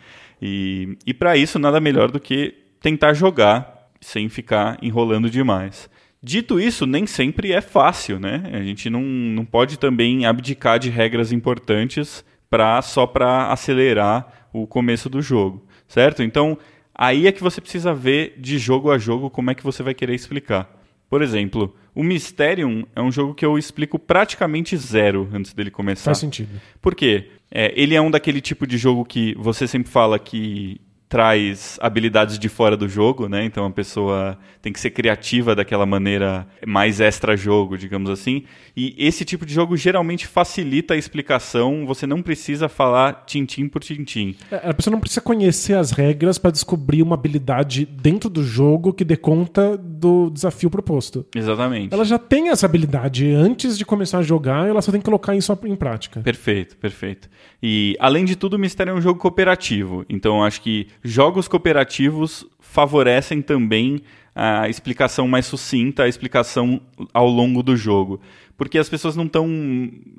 E, e para isso nada melhor do que tentar jogar sem ficar enrolando demais. Dito isso, nem sempre é fácil, né? A gente não, não pode também abdicar de regras importantes pra, só para acelerar o começo do jogo, certo? Então, aí é que você precisa ver de jogo a jogo como é que você vai querer explicar. Por exemplo, o Mysterium é um jogo que eu explico praticamente zero antes dele começar. Faz sentido. Por quê? É, ele é um daquele tipo de jogo que você sempre fala que traz habilidades de fora do jogo, né? Então a pessoa tem que ser criativa daquela maneira mais extra-jogo, digamos assim. E esse tipo de jogo geralmente facilita a explicação, você não precisa falar tintim por tintim. É, A pessoa não precisa conhecer as regras para descobrir uma habilidade dentro do jogo que dê conta do desafio proposto. Exatamente. Ela já tem essa habilidade antes de começar a jogar, ela só tem que colocar isso em prática. Perfeito, perfeito. E além de tudo, o Mistério é um jogo cooperativo. Então acho que jogos cooperativos favorecem também a explicação mais sucinta, a explicação ao longo do jogo porque as pessoas não estão.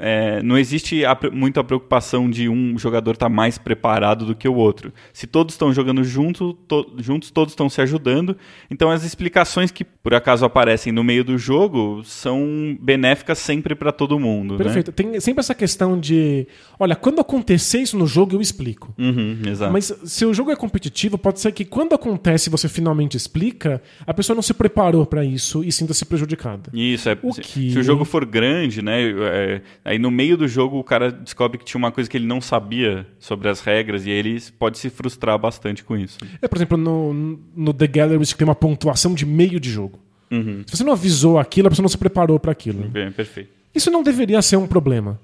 É, não existe a, muita preocupação de um jogador estar tá mais preparado do que o outro. Se todos estão jogando junto, to, juntos, todos estão se ajudando. Então as explicações que por acaso aparecem no meio do jogo são benéficas sempre para todo mundo. Né? Perfeito. Né? Tem sempre essa questão de. Olha, quando acontecer isso no jogo, eu explico. Uhum, Mas se o jogo é competitivo, pode ser que quando acontece você finalmente explica, a pessoa não se preparou para isso e sinta-se prejudicada. Isso, é. O se, que... se o jogo for grande, né? É, aí no meio do jogo o cara descobre que tinha uma coisa que ele não sabia sobre as regras e ele pode se frustrar bastante com isso. É, por exemplo, no, no The Galleries que tem uma pontuação de meio de jogo. Uhum. Se você não avisou aquilo, a pessoa não se preparou para aquilo. Bem, perfeito. Isso não deveria ser um problema.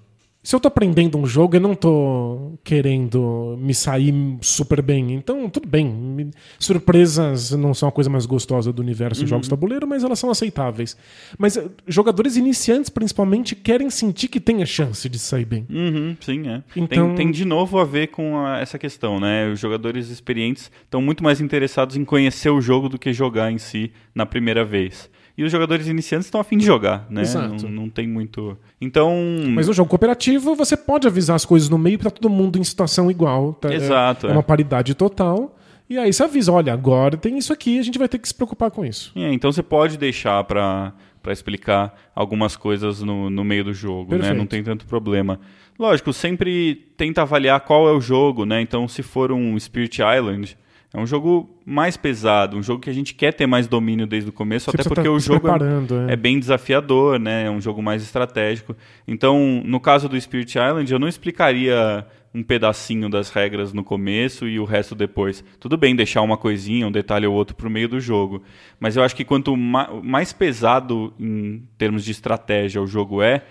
Se eu tô aprendendo um jogo, eu não tô querendo me sair super bem. Então, tudo bem. Surpresas não são a coisa mais gostosa do universo uhum. de jogos tabuleiro, mas elas são aceitáveis. Mas eh, jogadores iniciantes, principalmente, querem sentir que tem a chance de sair bem. Uhum, sim, é. Então... Tem, tem, de novo a ver com a, essa questão, né? Os jogadores experientes estão muito mais interessados em conhecer o jogo do que jogar em si na primeira vez e os jogadores iniciantes estão afim de jogar, né? Exato. Não, não tem muito. Então. Mas no jogo cooperativo você pode avisar as coisas no meio para todo mundo em situação igual. Tá? Exato. É, é, uma paridade total. E aí você avisa, olha, agora tem isso aqui, a gente vai ter que se preocupar com isso. É, então você pode deixar para para explicar algumas coisas no, no meio do jogo, Perfeito. né? Não tem tanto problema. Lógico, sempre tenta avaliar qual é o jogo, né? Então, se for um Spirit Island, é um jogo mais pesado, um jogo que a gente quer ter mais domínio desde o começo, Você até porque tá o jogo é, é, bem desafiador, né? É um jogo mais estratégico. Então, no caso do Spirit Island, eu não explicaria um pedacinho das regras no começo e o resto depois. Tudo bem deixar uma coisinha, um detalhe ou outro para o meio do jogo, mas eu acho que quanto mais pesado em termos de estratégia o jogo é,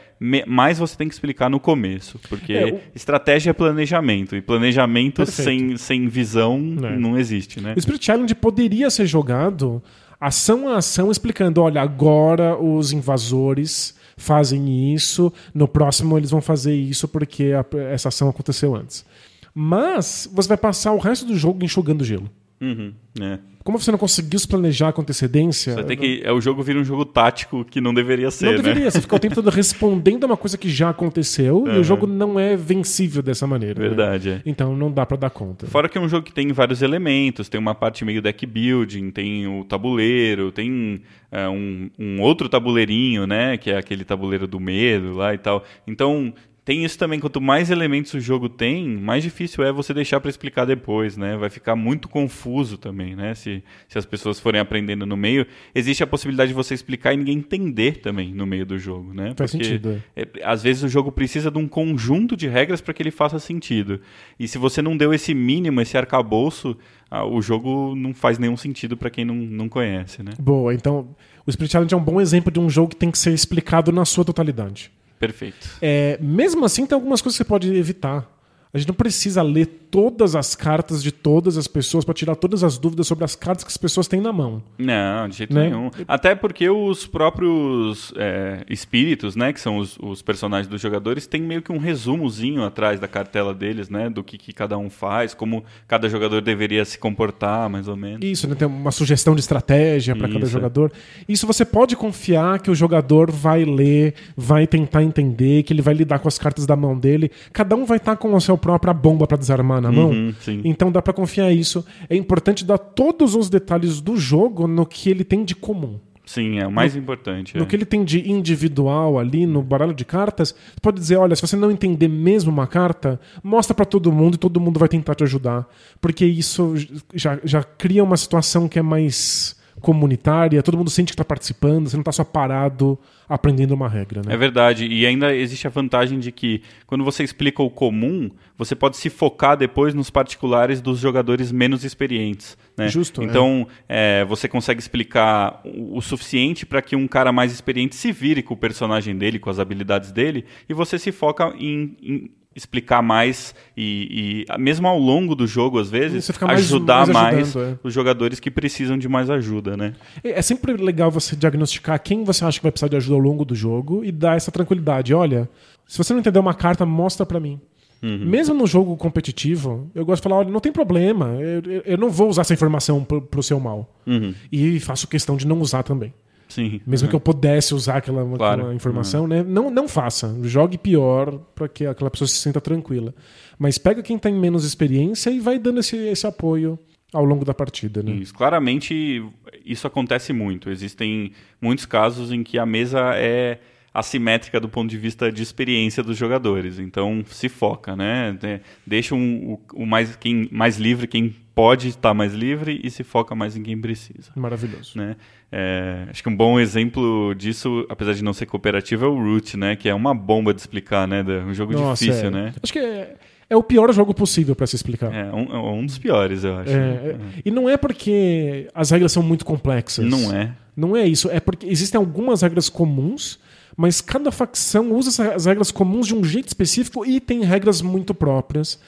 mais você tem que explicar no começo, porque é, o... estratégia é planejamento e planejamento sem, sem visão é. não existe, né? O Spirit Challenge poderia ser jogado ação a ação explicando, olha, agora os invasores fazem isso, no próximo eles vão fazer isso porque a, essa ação aconteceu antes. Mas você vai passar o resto do jogo enxugando gelo. Uhum, é. Como você não conseguiu se planejar com antecedência. Você tem que. É, o jogo vira um jogo tático que não deveria ser. Não né? deveria. Você fica o tempo todo respondendo a uma coisa que já aconteceu uhum. e o jogo não é vencível dessa maneira. Né? Verdade, né? é. Então não dá para dar conta. Fora que é um jogo que tem vários elementos, tem uma parte meio deck building, tem o tabuleiro, tem é, um, um outro tabuleirinho, né? Que é aquele tabuleiro do medo lá e tal. Então tem isso também, quanto mais elementos o jogo tem, mais difícil é você deixar para explicar depois, né? Vai ficar muito confuso também, né? Se, se as pessoas forem aprendendo no meio, existe a possibilidade de você explicar e ninguém entender também no meio do jogo, né? Faz Porque, sentido. É. é, às vezes o jogo precisa de um conjunto de regras para que ele faça sentido. E se você não deu esse mínimo, esse arcabouço, ah, o jogo não faz nenhum sentido para quem não, não conhece, né? Boa, então o Spirit Challenge é um bom exemplo de um jogo que tem que ser explicado na sua totalidade. Perfeito. É, mesmo assim, tem algumas coisas que você pode evitar. A gente não precisa ler todas as cartas de todas as pessoas para tirar todas as dúvidas sobre as cartas que as pessoas têm na mão. Não, de jeito né? nenhum. Até porque os próprios é, espíritos, né, que são os, os, personagens dos jogadores, têm meio que um resumozinho atrás da cartela deles, né, do que, que cada um faz, como cada jogador deveria se comportar, mais ou menos. Isso, né, tem uma sugestão de estratégia para cada jogador. Isso você pode confiar que o jogador vai ler, vai tentar entender, que ele vai lidar com as cartas da mão dele. Cada um vai estar com o seu própria bomba para desarmar na mão. Uhum, então dá para confiar isso. É importante dar todos os detalhes do jogo no que ele tem de comum. Sim, é o mais no, importante. No é. que ele tem de individual ali no baralho de cartas, você pode dizer, olha, se você não entender mesmo uma carta, mostra para todo mundo e todo mundo vai tentar te ajudar, porque isso já, já cria uma situação que é mais comunitária, todo mundo sente que está participando, você não está só parado aprendendo uma regra. Né? É verdade, e ainda existe a vantagem de que quando você explica o comum, você pode se focar depois nos particulares dos jogadores menos experientes. Né? Justo. É. Então, é. É, você consegue explicar o, o suficiente para que um cara mais experiente se vire com o personagem dele, com as habilidades dele, e você se foca em, em explicar mais e, e, mesmo ao longo do jogo, às vezes, mais, ajudar mais, mais é. os jogadores que precisam de mais ajuda, né? É, é sempre legal você diagnosticar quem você acha que vai precisar de ajuda ao longo do jogo e dar essa tranquilidade. Olha, se você não entender uma carta, mostra para mim. Mesmo no jogo competitivo, eu gosto de falar: olha, não tem problema, eu, eu- eu não vou usar essa informação pro, pro seu mal. Uhum. E faço questão de não usar também. Sim. Mesmo que eu pudesse usar aquela, Claro. aquela informação, né? Não, não faça. Jogue pior para que aquela pessoa se sinta tranquila. Mas pega quem tem menos experiência e vai dando esse, esse apoio ao longo da partida, né? Isso. Claramente, isso acontece muito. Existem muitos casos em que a mesa é assimétrica do ponto de vista de experiência dos jogadores. Então, se foca, né? De- Deixa um- o, o mais, quem, mais livre, quem pode estar mais livre, e se foca mais em quem precisa. Maravilhoso. né? É, acho que um bom exemplo disso, apesar de não ser cooperativo, é o Root, né? Que é uma bomba de explicar, né? Um jogo Nossa, difícil, é. né? Acho que é, é o pior jogo possível para se explicar. É um, é um dos piores, eu acho. É, é, E não é porque as regras são muito complexas. Não é. Não é isso. É porque existem algumas regras comuns, mas cada facção usa as regras comuns de um jeito específico e tem regras muito próprias.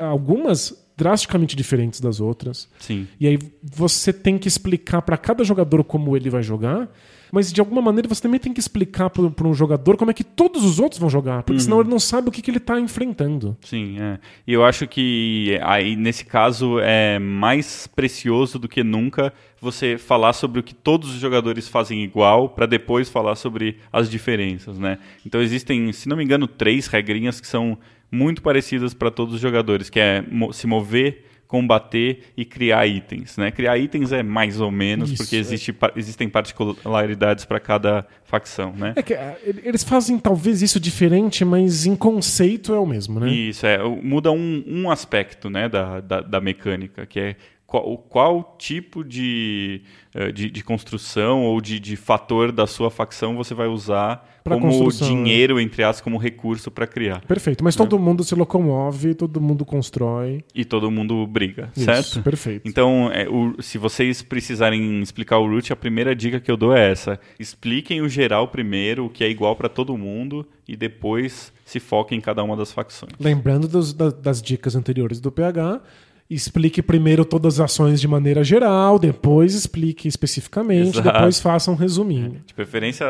Algumas drasticamente diferentes das outras. Sim. E aí você tem que explicar para cada jogador como ele vai jogar, mas de alguma maneira você também tem que explicar para um jogador como é que todos os outros vão jogar, porque senão ele não sabe o que, que ele está enfrentando. Sim, é. E eu acho que aí, nesse caso, é mais precioso do que nunca você falar sobre o que todos os jogadores fazem igual para depois falar sobre as diferenças, né? Então existem, se não me engano, três regrinhas que são muito parecidas para todos os jogadores, que é se mover, combater e criar itens, né? Criar itens é mais ou menos, Isso, porque é. existe, pa- existem particularidades para cada facção, né? É que é, eles fazem talvez isso diferente, mas em conceito é o mesmo, né? Isso, é. Muda um, um aspecto né, da, da, da mecânica, que é qual, qual tipo de, eh, de, de construção ou de, de fator da sua facção você vai usar Pra como construção, né? dinheiro, entre aspas, como recurso para criar. Perfeito. Mas todo mundo se locomove, todo mundo constrói. E todo mundo briga, Isso, certo? perfeito. Então, é, o- se vocês precisarem explicar o root, a primeira dica que eu dou é essa: expliquem o geral primeiro, o que é igual para todo mundo, e depois se foquem em cada uma das facções. Lembrando dos- da- das dicas anteriores do PH, explique primeiro todas as ações de maneira geral, depois explique especificamente, Exato. depois faça um resuminho. De preferência,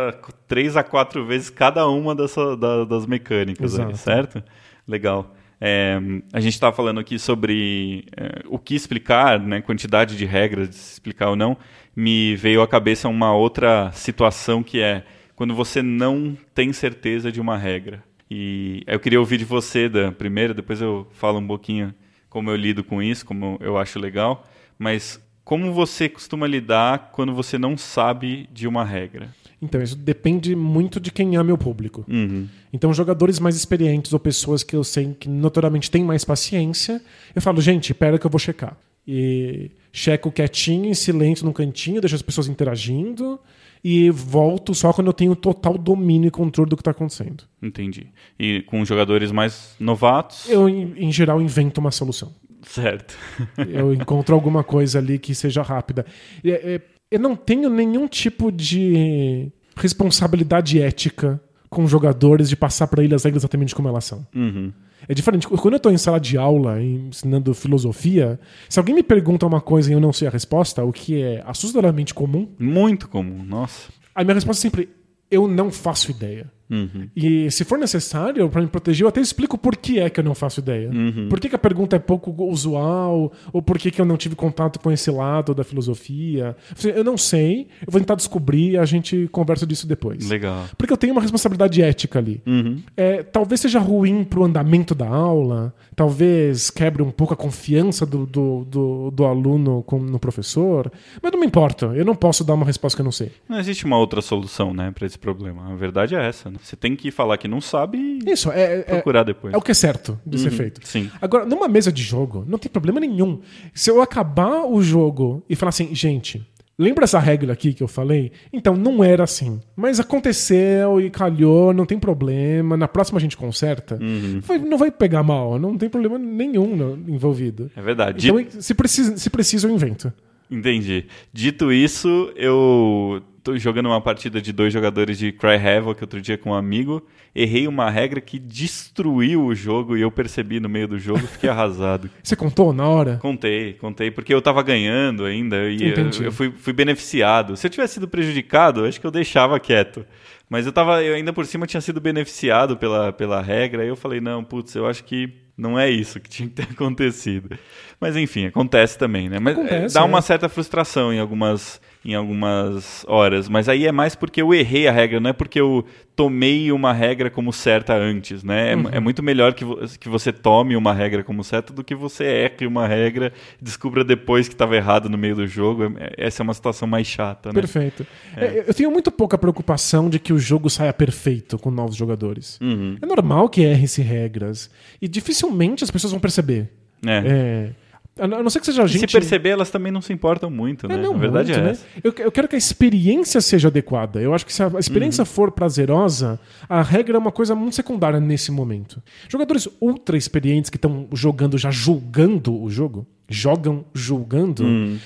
três a quatro vezes cada uma dessa, da- das mecânicas, aí, certo? Legal. É, a gente estava falando aqui sobre é, o que explicar, né, quantidade de regras, de se explicar ou não. Me veio à cabeça uma outra situação que é quando você não tem certeza de uma regra. E eu queria ouvir de você, Dan, primeiro, depois eu falo um pouquinho como eu lido com isso, como eu acho legal. Mas como você costuma lidar quando você não sabe de uma regra? Então, isso depende muito de quem é meu público. Uhum. Então, jogadores mais experientes ou pessoas que eu sei que notoriamente têm mais paciência, eu falo, gente, pera que eu vou checar. E checo quietinho, em silêncio no cantinho, deixo as pessoas interagindo e volto só quando eu tenho total domínio e controle do que está acontecendo. Entendi. E com jogadores mais novatos? Eu, em, geral, invento uma solução. Certo. *laughs* Eu encontro alguma coisa ali que seja rápida. É, é, eu não tenho nenhum tipo de responsabilidade ética com jogadores de passar para eles as regras exatamente como elas são. Uhum. É diferente. Quando eu estou em sala de aula, ensinando filosofia, se alguém me pergunta uma coisa e eu não sei a resposta, o que é assustadoramente comum, Muito comum, nossa. a minha resposta é sempre: eu não faço ideia. Uhum. E se for necessário, para me proteger, eu até explico por que é que eu não faço ideia. Uhum. Por que, que a pergunta é pouco usual, ou por que, que eu não tive contato com esse lado da filosofia. Eu não sei, eu vou tentar descobrir e a gente conversa disso depois. Legal. Porque eu tenho uma responsabilidade ética ali. Uhum. É, talvez seja ruim pro andamento da aula, talvez quebre um pouco a confiança do, do, do, do aluno com, no professor, mas não me importa, eu não posso dar uma resposta que eu não sei. Não existe uma outra solução, né, para esse problema. A verdade é essa. né? Você tem que falar que não sabe e Isso, é, é, procurar depois. é o que é certo de ser feito. Sim. Agora, numa mesa de jogo, não tem problema nenhum. Se eu acabar o jogo e falar assim, gente, lembra essa regra aqui que eu falei? Então, não era assim. Mas aconteceu e calhou, não tem problema. Na próxima a gente conserta. Vai- não vai pegar mal, não tem problema nenhum no- envolvido. É verdade. Então, se precisa, se precisa, eu invento. Entendi. Dito isso, eu jogando uma partida de dois jogadores de Cry Havoc outro dia com um amigo. Errei uma regra que destruiu o jogo e eu percebi no meio do jogo, fiquei *laughs* arrasado. Você contou na hora? Contei, contei, porque eu tava ganhando ainda e eu, Entendi. eu fui, fui beneficiado. Se eu tivesse sido prejudicado, acho que eu deixava quieto. Mas eu tava, eu ainda por cima tinha sido beneficiado pela, pela regra, aí eu falei, não, putz, eu acho que não é isso que tinha que ter *laughs* acontecido. Mas enfim, acontece também, né? Mas Acontece, dá é. uma certa frustração em algumas em algumas horas, mas aí é mais porque eu errei a regra, não é porque eu tomei uma regra como certa antes, né? É, Uhum. é muito melhor que, vo- que você tome uma regra como certa do que você erre uma regra e descubra depois que estava errado no meio do jogo. É- Essa é uma situação mais chata, né? Perfeito. É, Eu tenho muito pouca preocupação de que o jogo saia perfeito com novos jogadores. Uhum. É normal que erre-se regras. E dificilmente as pessoas vão perceber. É. É, a não ser que seja a E gente. se perceber, elas também não se importam muito, né? É, não, a verdade muito, é né? Eu, eu quero que a experiência seja adequada. Eu acho que se a experiência Uhum. for prazerosa, a regra é uma coisa muito secundária nesse momento. Jogadores ultra experientes que estão jogando já julgando o jogo, jogam julgando,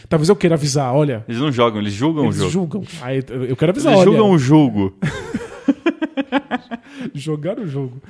talvez eu queira avisar, olha, Eles não jogam, eles julgam eles Hum. o jogo. julgam. Aí eu quero avisar, Eles olha, julgam o julgo. *laughs* jogar o jogo.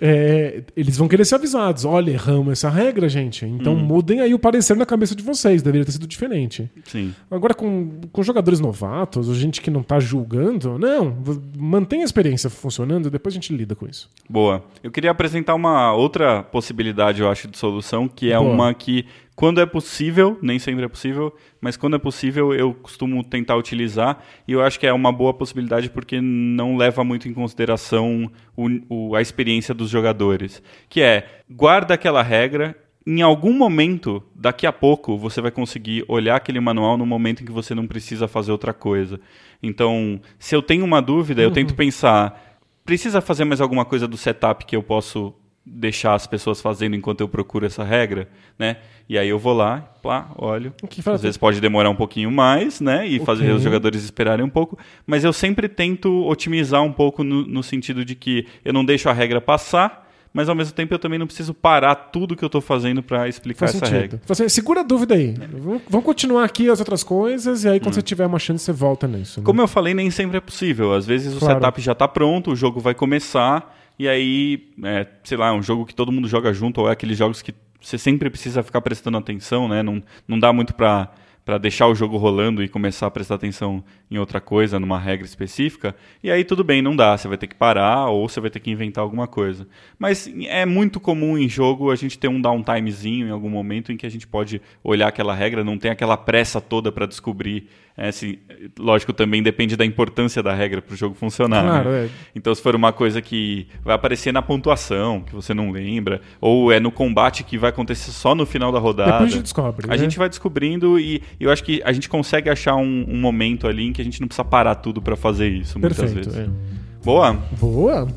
É, eles vão querer ser avisados. Olha, erramos essa regra, gente. Então Hum. mudem aí o parecer na cabeça de vocês. Deveria ter sido diferente. Sim. Agora, com, com jogadores novatos, gente que não tá julgando, não, mantém a experiência funcionando e depois a gente lida com isso. Boa. Eu queria apresentar uma outra possibilidade, eu acho, de solução, que é Boa. uma que, quando é possível, nem sempre é possível, mas quando é possível, eu costumo tentar utilizar, e eu acho que é uma boa possibilidade porque não leva muito em consideração o- o- a experiência dos jogadores. Que é, guarda aquela regra. Em algum momento, daqui a pouco, você vai conseguir olhar aquele manual no momento em que você não precisa fazer outra coisa. Então, se eu tenho uma dúvida, eu tento pensar: precisa fazer mais alguma coisa do setup que eu posso deixar as pessoas fazendo enquanto eu procuro essa regra, né? E aí eu vou lá, pá, olho. que faz- Às vezes pode demorar um pouquinho mais, né? E fazer Ok. os jogadores esperarem um pouco. Mas eu sempre tento otimizar um pouco no, no sentido de que eu não deixo a regra passar, mas ao mesmo tempo eu também não preciso parar tudo que eu estou fazendo para explicar Faz essa sentido. regra. Você, segura a dúvida aí. Vamos, vamos continuar aqui as outras coisas e aí quando você tiver uma chance você volta nisso. né? Como eu falei, nem sempre é possível. Às vezes o Claro. setup já está pronto, o jogo vai começar, e aí, é, sei lá, é um jogo que todo mundo joga junto, ou é aqueles jogos que você sempre precisa ficar prestando atenção, né? Não, não dá muito para para deixar o jogo rolando e começar a prestar atenção em outra coisa, numa regra específica, e aí tudo bem, não dá, você vai ter que parar ou você vai ter que inventar alguma coisa. Mas é muito comum em jogo a gente ter um downtimezinho em algum momento em que a gente pode olhar aquela regra, não tem aquela pressa toda para descobrir. É, assim, lógico, também depende da importância da regra para o jogo funcionar. né? Claro, é. Então, se for uma coisa que vai aparecer na pontuação, que você não lembra, ou é no combate que vai acontecer só no final da rodada. Depois a gente descobre. A né? gente vai descobrindo e eu acho que a gente consegue achar um, um momento ali em que a gente não precisa parar tudo para fazer isso, muitas Perfeito. vezes. é. Boa? Boa.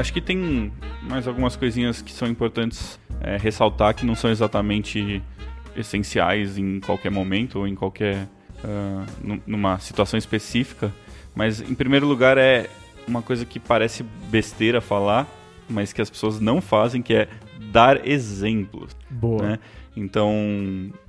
Acho que tem mais algumas coisinhas que são importantes é, ressaltar que não são exatamente essenciais em qualquer momento ou em qualquer nu- numa situação específica, mas em primeiro lugar é uma coisa que parece besteira falar, mas que as pessoas não fazem, que é dar exemplos Boa. né? Então,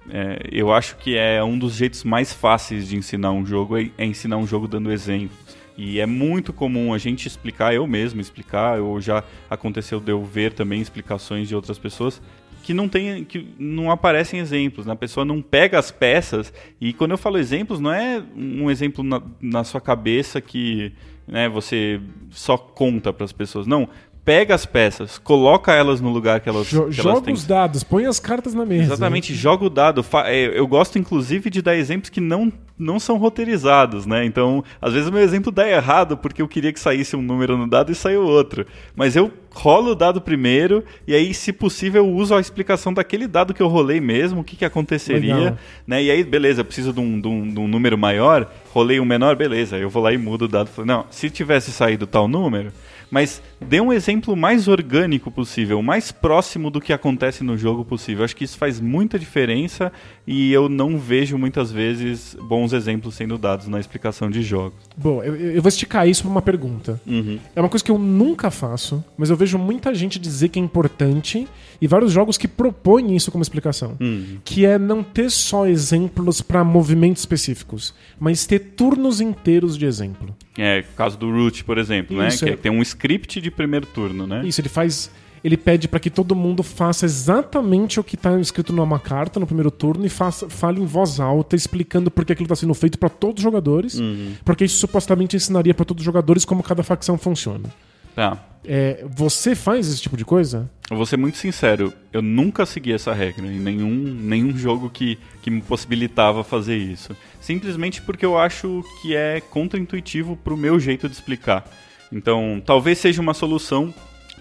é, eu acho que é um dos jeitos mais fáceis de ensinar um jogo é, é ensinar um jogo dando exemplos. E é muito comum a gente explicar, eu mesmo explicar, ou já aconteceu de eu ver também explicações de outras pessoas que não tem, que não aparecem exemplos, né? a pessoa não pega as peças e quando eu falo exemplos não é um exemplo na, na sua cabeça que né, você só conta para as pessoas, não. Pega as peças, coloca elas no lugar que elas, Jo- que elas joga têm os dados, põe as cartas na mesa. Exatamente, joga o dado. É, Eu gosto, inclusive, de dar exemplos que não, não são roteirizados, né? Então, às vezes o meu exemplo dá errado porque eu queria que saísse um número no dado e saiu outro. Mas eu rolo o dado primeiro e aí, se possível, eu uso a explicação daquele dado que eu rolei mesmo, o que, que aconteceria. Legal. Né? E aí, beleza, eu preciso de um, de, um, de um número maior, rolei um menor, beleza. Eu vou lá e mudo o dado. Falo, Não, se tivesse saído tal número, mas dê um exemplo mais orgânico possível, mais próximo do que acontece no jogo possível. Acho que isso faz muita diferença e eu não vejo muitas vezes bons exemplos sendo dados na explicação de jogos. Bom, eu, eu vou esticar isso para uma pergunta. Uhum. É uma coisa que eu nunca faço, mas eu vejo muita gente dizer que é importante e vários jogos que propõem isso como explicação. Uhum. Que é não ter só exemplos para movimentos específicos, mas ter turnos inteiros de exemplo. É, o caso do Root, por exemplo, Isso, né? é. Que tem um script de primeiro turno, né? Isso, ele faz. Ele pede para que todo mundo faça exatamente o que está escrito numa carta no primeiro turno e faça, fale em voz alta, explicando por que aquilo está sendo feito para todos os jogadores, Uhum. porque isso supostamente ensinaria para todos os jogadores como cada facção funciona. Tá. É, você faz esse tipo de coisa? Eu vou ser muito sincero, eu nunca segui essa regra em nenhum, nenhum jogo que, que me possibilitava fazer isso. Simplesmente porque eu acho que é contraintuitivo pro meu jeito de explicar. Então, talvez seja uma solução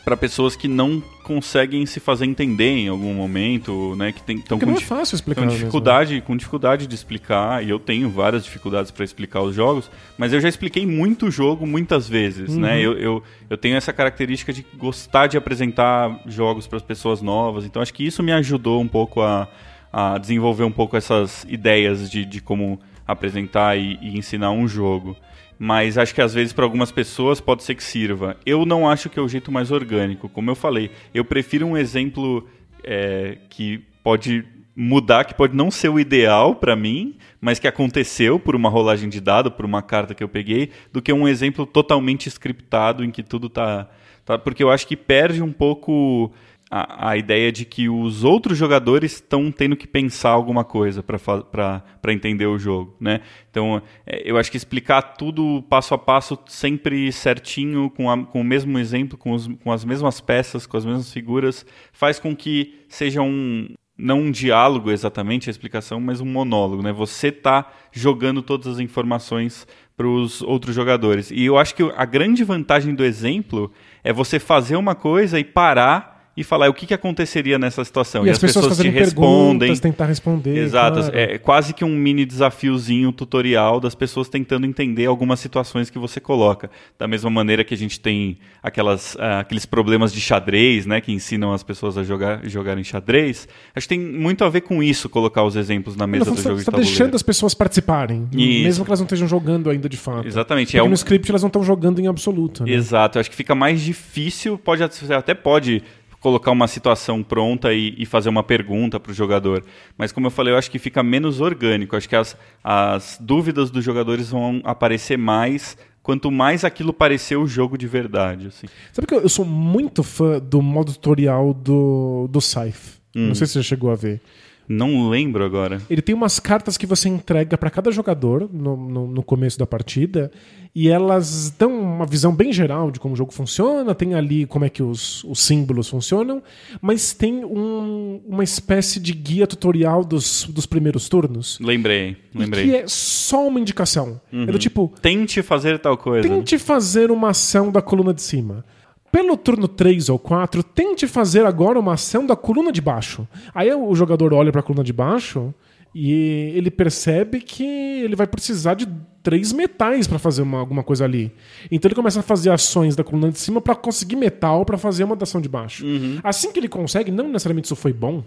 para pessoas que não conseguem se fazer entender em algum momento, né, que estão com é fácil explicar. mesmo. dificuldade, com dificuldade de explicar, e eu tenho várias dificuldades para explicar os jogos, mas eu já expliquei muito jogo muitas vezes, Uhum. né? Eu, eu, eu tenho essa característica de gostar de apresentar jogos para as pessoas novas, então acho que isso me ajudou um pouco a, a desenvolver um pouco essas ideias de, de como apresentar e, e ensinar um jogo. Mas acho que às vezes para algumas pessoas pode ser que sirva. Eu não acho que é o jeito mais orgânico. Como eu falei, eu prefiro um exemplo é, que pode mudar, que pode não ser o ideal para mim, mas que aconteceu por uma rolagem de dado, por uma carta que eu peguei, do que um exemplo totalmente scriptado em que tudo tá, tá porque eu acho que perde um pouco a, a ideia de que os outros jogadores estão tendo que pensar alguma coisa para entender o jogo, né? Então, é, eu acho que explicar tudo passo a passo, sempre certinho, com, a, com o mesmo exemplo, com, os, com as mesmas peças, com as mesmas figuras, faz com que seja um, não um diálogo exatamente a explicação, mas um monólogo, né? Você está jogando todas as informações para os outros jogadores. E eu acho que a grande vantagem do exemplo é você fazer uma coisa e parar e falar o que, que aconteceria nessa situação. E, as pessoas, te fazerem respondem. tentar responder. Exato, claro. é quase que um mini desafiozinho tutorial das pessoas tentando entender algumas situações que você coloca. Da mesma maneira que a gente tem aquelas, ah, aqueles problemas de xadrez, né, que ensinam as pessoas a jogar, jogarem xadrez. Acho que tem muito a ver com isso colocar os exemplos na mesa fundo, do você jogo de está tabuleiro. deixando as pessoas participarem, Isso. mesmo que elas não estejam jogando ainda de fato. Exatamente, Porque é um, no script elas não estão jogando em absoluto. Né? Exato, eu acho que fica mais difícil, pode você até pode colocar uma situação pronta e, e fazer uma pergunta para o jogador. Mas como eu falei, eu acho que fica menos orgânico. Acho que as, as dúvidas dos jogadores vão aparecer mais quanto mais aquilo parecer o jogo de verdade. Assim. Sabe que eu, eu sou muito fã do modo tutorial do, do Scythe. Hum. Não sei se você chegou a ver. Não lembro agora. Ele tem umas cartas que você entrega para cada jogador no, no, no começo da partida e elas dão uma visão bem geral de como o jogo funciona, tem ali como é que os, os símbolos funcionam, mas tem um- uma espécie de guia tutorial dos, dos primeiros turnos. Lembrei, lembrei. Uhum. que é só uma indicação. É do tipo, Tente fazer tal coisa. tente fazer uma ação da coluna de cima. Pelo turno 3 ou 4, tente fazer agora uma ação da coluna de baixo. Aí o jogador olha para a coluna de baixo e ele percebe que ele vai precisar de três metais para fazer uma- alguma coisa ali. Então ele começa a fazer ações da coluna de cima para conseguir metal para fazer uma da ação de baixo. Assim que ele consegue, não necessariamente isso foi bom,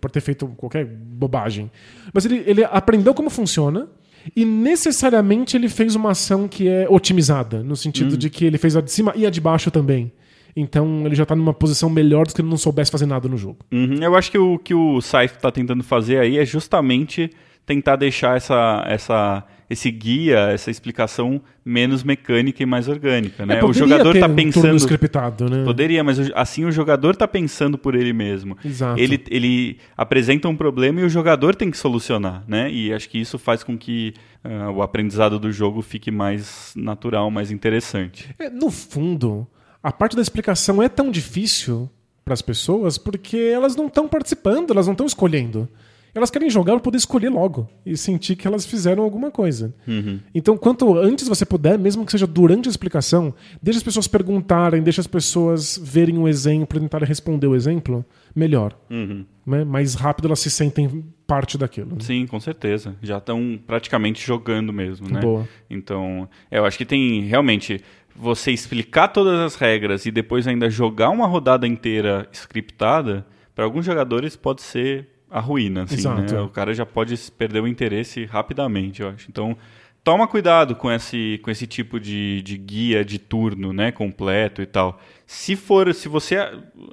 por ter feito qualquer bobagem, mas ele, ele aprendeu como funciona e necessariamente ele fez uma ação que é otimizada, no sentido de que ele fez a de cima e a de baixo também. Então ele já tá numa posição melhor do que ele não soubesse fazer nada no jogo. Uhum, Eu acho que o que o Scythe está tentando fazer aí é justamente tentar deixar essa, essa, esse guia, essa explicação menos mecânica e mais orgânica. Né? É, o jogador está um pensando. scriptado, né? Poderia, mas assim o jogador está pensando por ele mesmo. Exato. Ele, ele apresenta um problema e o jogador tem que solucionar, né? E acho que isso faz com que ah, o aprendizado do jogo fique mais natural, mais interessante. É, no fundo, a parte da explicação é tão difícil para as pessoas porque elas não estão participando, elas não estão escolhendo. Elas querem jogar para poder escolher logo e sentir que elas fizeram alguma coisa. Então, quanto antes você puder, mesmo que seja durante a explicação, deixa as pessoas perguntarem, deixa as pessoas verem o exemplo e tentarem responder o exemplo, melhor. Uhum. Né? Mais rápido elas se sentem parte daquilo. né? Sim, com certeza. Já estão praticamente jogando mesmo, né? Boa. Então, eu acho que tem realmente você explicar todas as regras e depois ainda jogar uma rodada inteira scriptada, para alguns jogadores pode ser a ruína, assim, Exato. né? O cara já pode perder o interesse rapidamente, eu acho. Então, toma cuidado com esse, com esse tipo de, de guia de turno, né, completo e tal. Se for, se você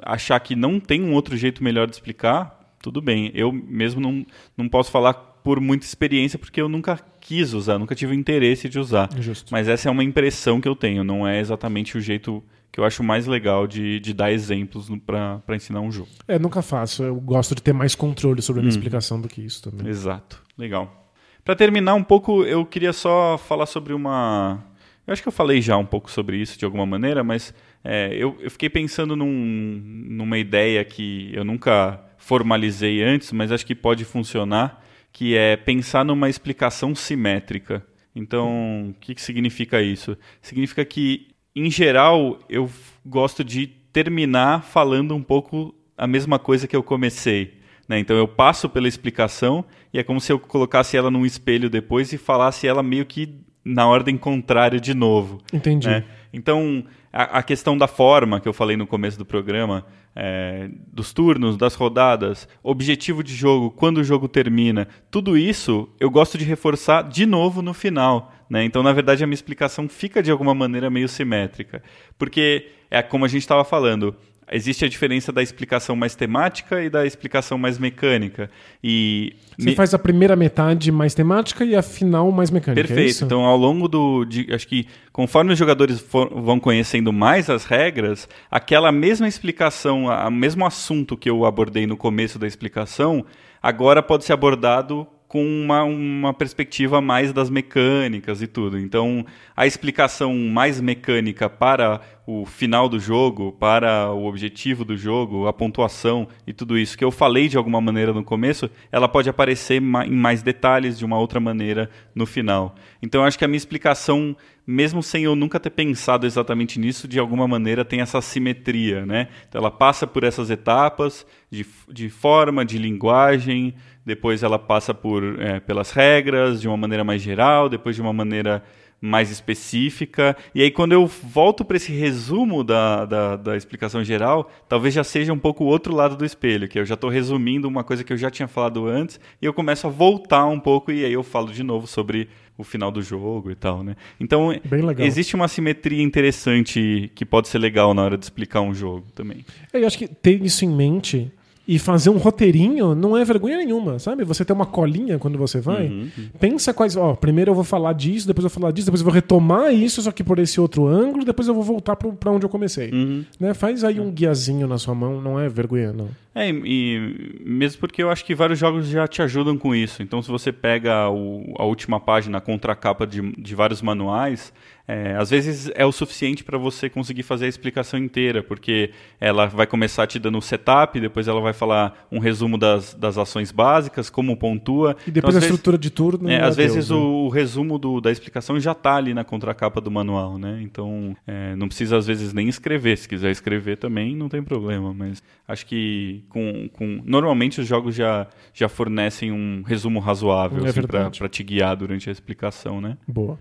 achar que não tem um outro jeito melhor de explicar, tudo bem. Eu mesmo não, não posso falar por muita experiência porque eu nunca quis usar, nunca tive o interesse de usar. Justo. Mas essa é uma impressão que eu tenho, não é exatamente o jeito que eu acho mais legal de, de dar exemplos para ensinar um jogo. É, nunca faço. Eu gosto de ter mais controle sobre a minha explicação do que isso também. Exato, legal. Para terminar um pouco, eu queria só falar sobre uma. Eu acho que eu falei já um pouco sobre isso de alguma maneira, mas é, eu, eu fiquei pensando num, numa ideia que eu nunca formalizei antes, mas acho que pode funcionar, que é pensar numa explicação simétrica. Então, o que, que significa isso? Significa que, em geral, eu gosto de terminar falando um pouco a mesma coisa que eu comecei. Né? Então eu passo pela explicação e é como se eu colocasse ela num espelho depois e falasse ela meio que na ordem contrária de novo. Entendi. Né? Então a, a, questão da forma que eu falei no começo do programa, é, dos turnos, das rodadas, objetivo de jogo, quando o jogo termina, tudo isso eu gosto de reforçar de novo no final. Né? Então, na verdade, a minha explicação fica de alguma maneira meio simétrica. Porque é como a gente estava falando, existe a diferença da explicação mais temática e da explicação mais mecânica. E você me... faz a primeira metade mais temática e a final mais mecânica. É Perfeito. É então, ao longo do. De, acho que conforme os jogadores for, vão conhecendo mais as regras, aquela mesma explicação, o mesmo assunto que eu abordei no começo da explicação, agora pode ser abordado com uma, uma perspectiva mais das mecânicas e tudo. Então, a explicação mais mecânica para o final do jogo, para o objetivo do jogo, a pontuação e tudo isso que eu falei de alguma maneira no começo, ela pode aparecer em mais detalhes de uma outra maneira no final. Então, eu acho que a minha explicação mesmo sem eu nunca ter pensado exatamente nisso, de alguma maneira tem essa simetria, né? Então ela passa por essas etapas de, de forma, de linguagem, depois ela passa por é, pelas regras de uma maneira mais geral, depois de uma maneira mais específica. E aí, quando eu volto para esse resumo da, da, da, explicação geral, talvez já seja um pouco o outro lado do espelho, que eu já estou resumindo uma coisa que eu já tinha falado antes, e eu começo a voltar um pouco, e aí eu falo de novo sobre o final do jogo e tal, né? Então, existe uma simetria interessante que pode ser legal na hora de explicar um jogo também. Eu acho que ter isso em mente e fazer um roteirinho não é vergonha nenhuma, sabe? Você tem uma colinha quando você vai. Uhum, uhum. Pensa quais. Ó, primeiro eu vou falar disso, depois eu vou falar disso, depois eu vou retomar isso, só que por esse outro ângulo, depois eu vou voltar para onde eu comecei. Uhum. Né? Faz aí um guiazinho na sua mão, não é vergonha, não. É, e mesmo porque eu acho que vários jogos já te ajudam com isso. Então, se você pega o, a última página, a contracapa de, de vários manuais, é, às vezes é o suficiente para você conseguir fazer a explicação inteira, porque ela vai começar te dando o setup, depois ela vai falar um resumo das, das ações básicas, como pontua. E depois então, a estrutura de turno. É, às vezes Deus, o, né? o, resumo do, da explicação já está ali na contracapa do manual, né? Então é, não precisa às vezes nem escrever. Se quiser escrever também, não tem problema. Mas acho que com, com normalmente os jogos já, já fornecem um resumo razoável é assim, para te guiar durante a explicação, né? Boa.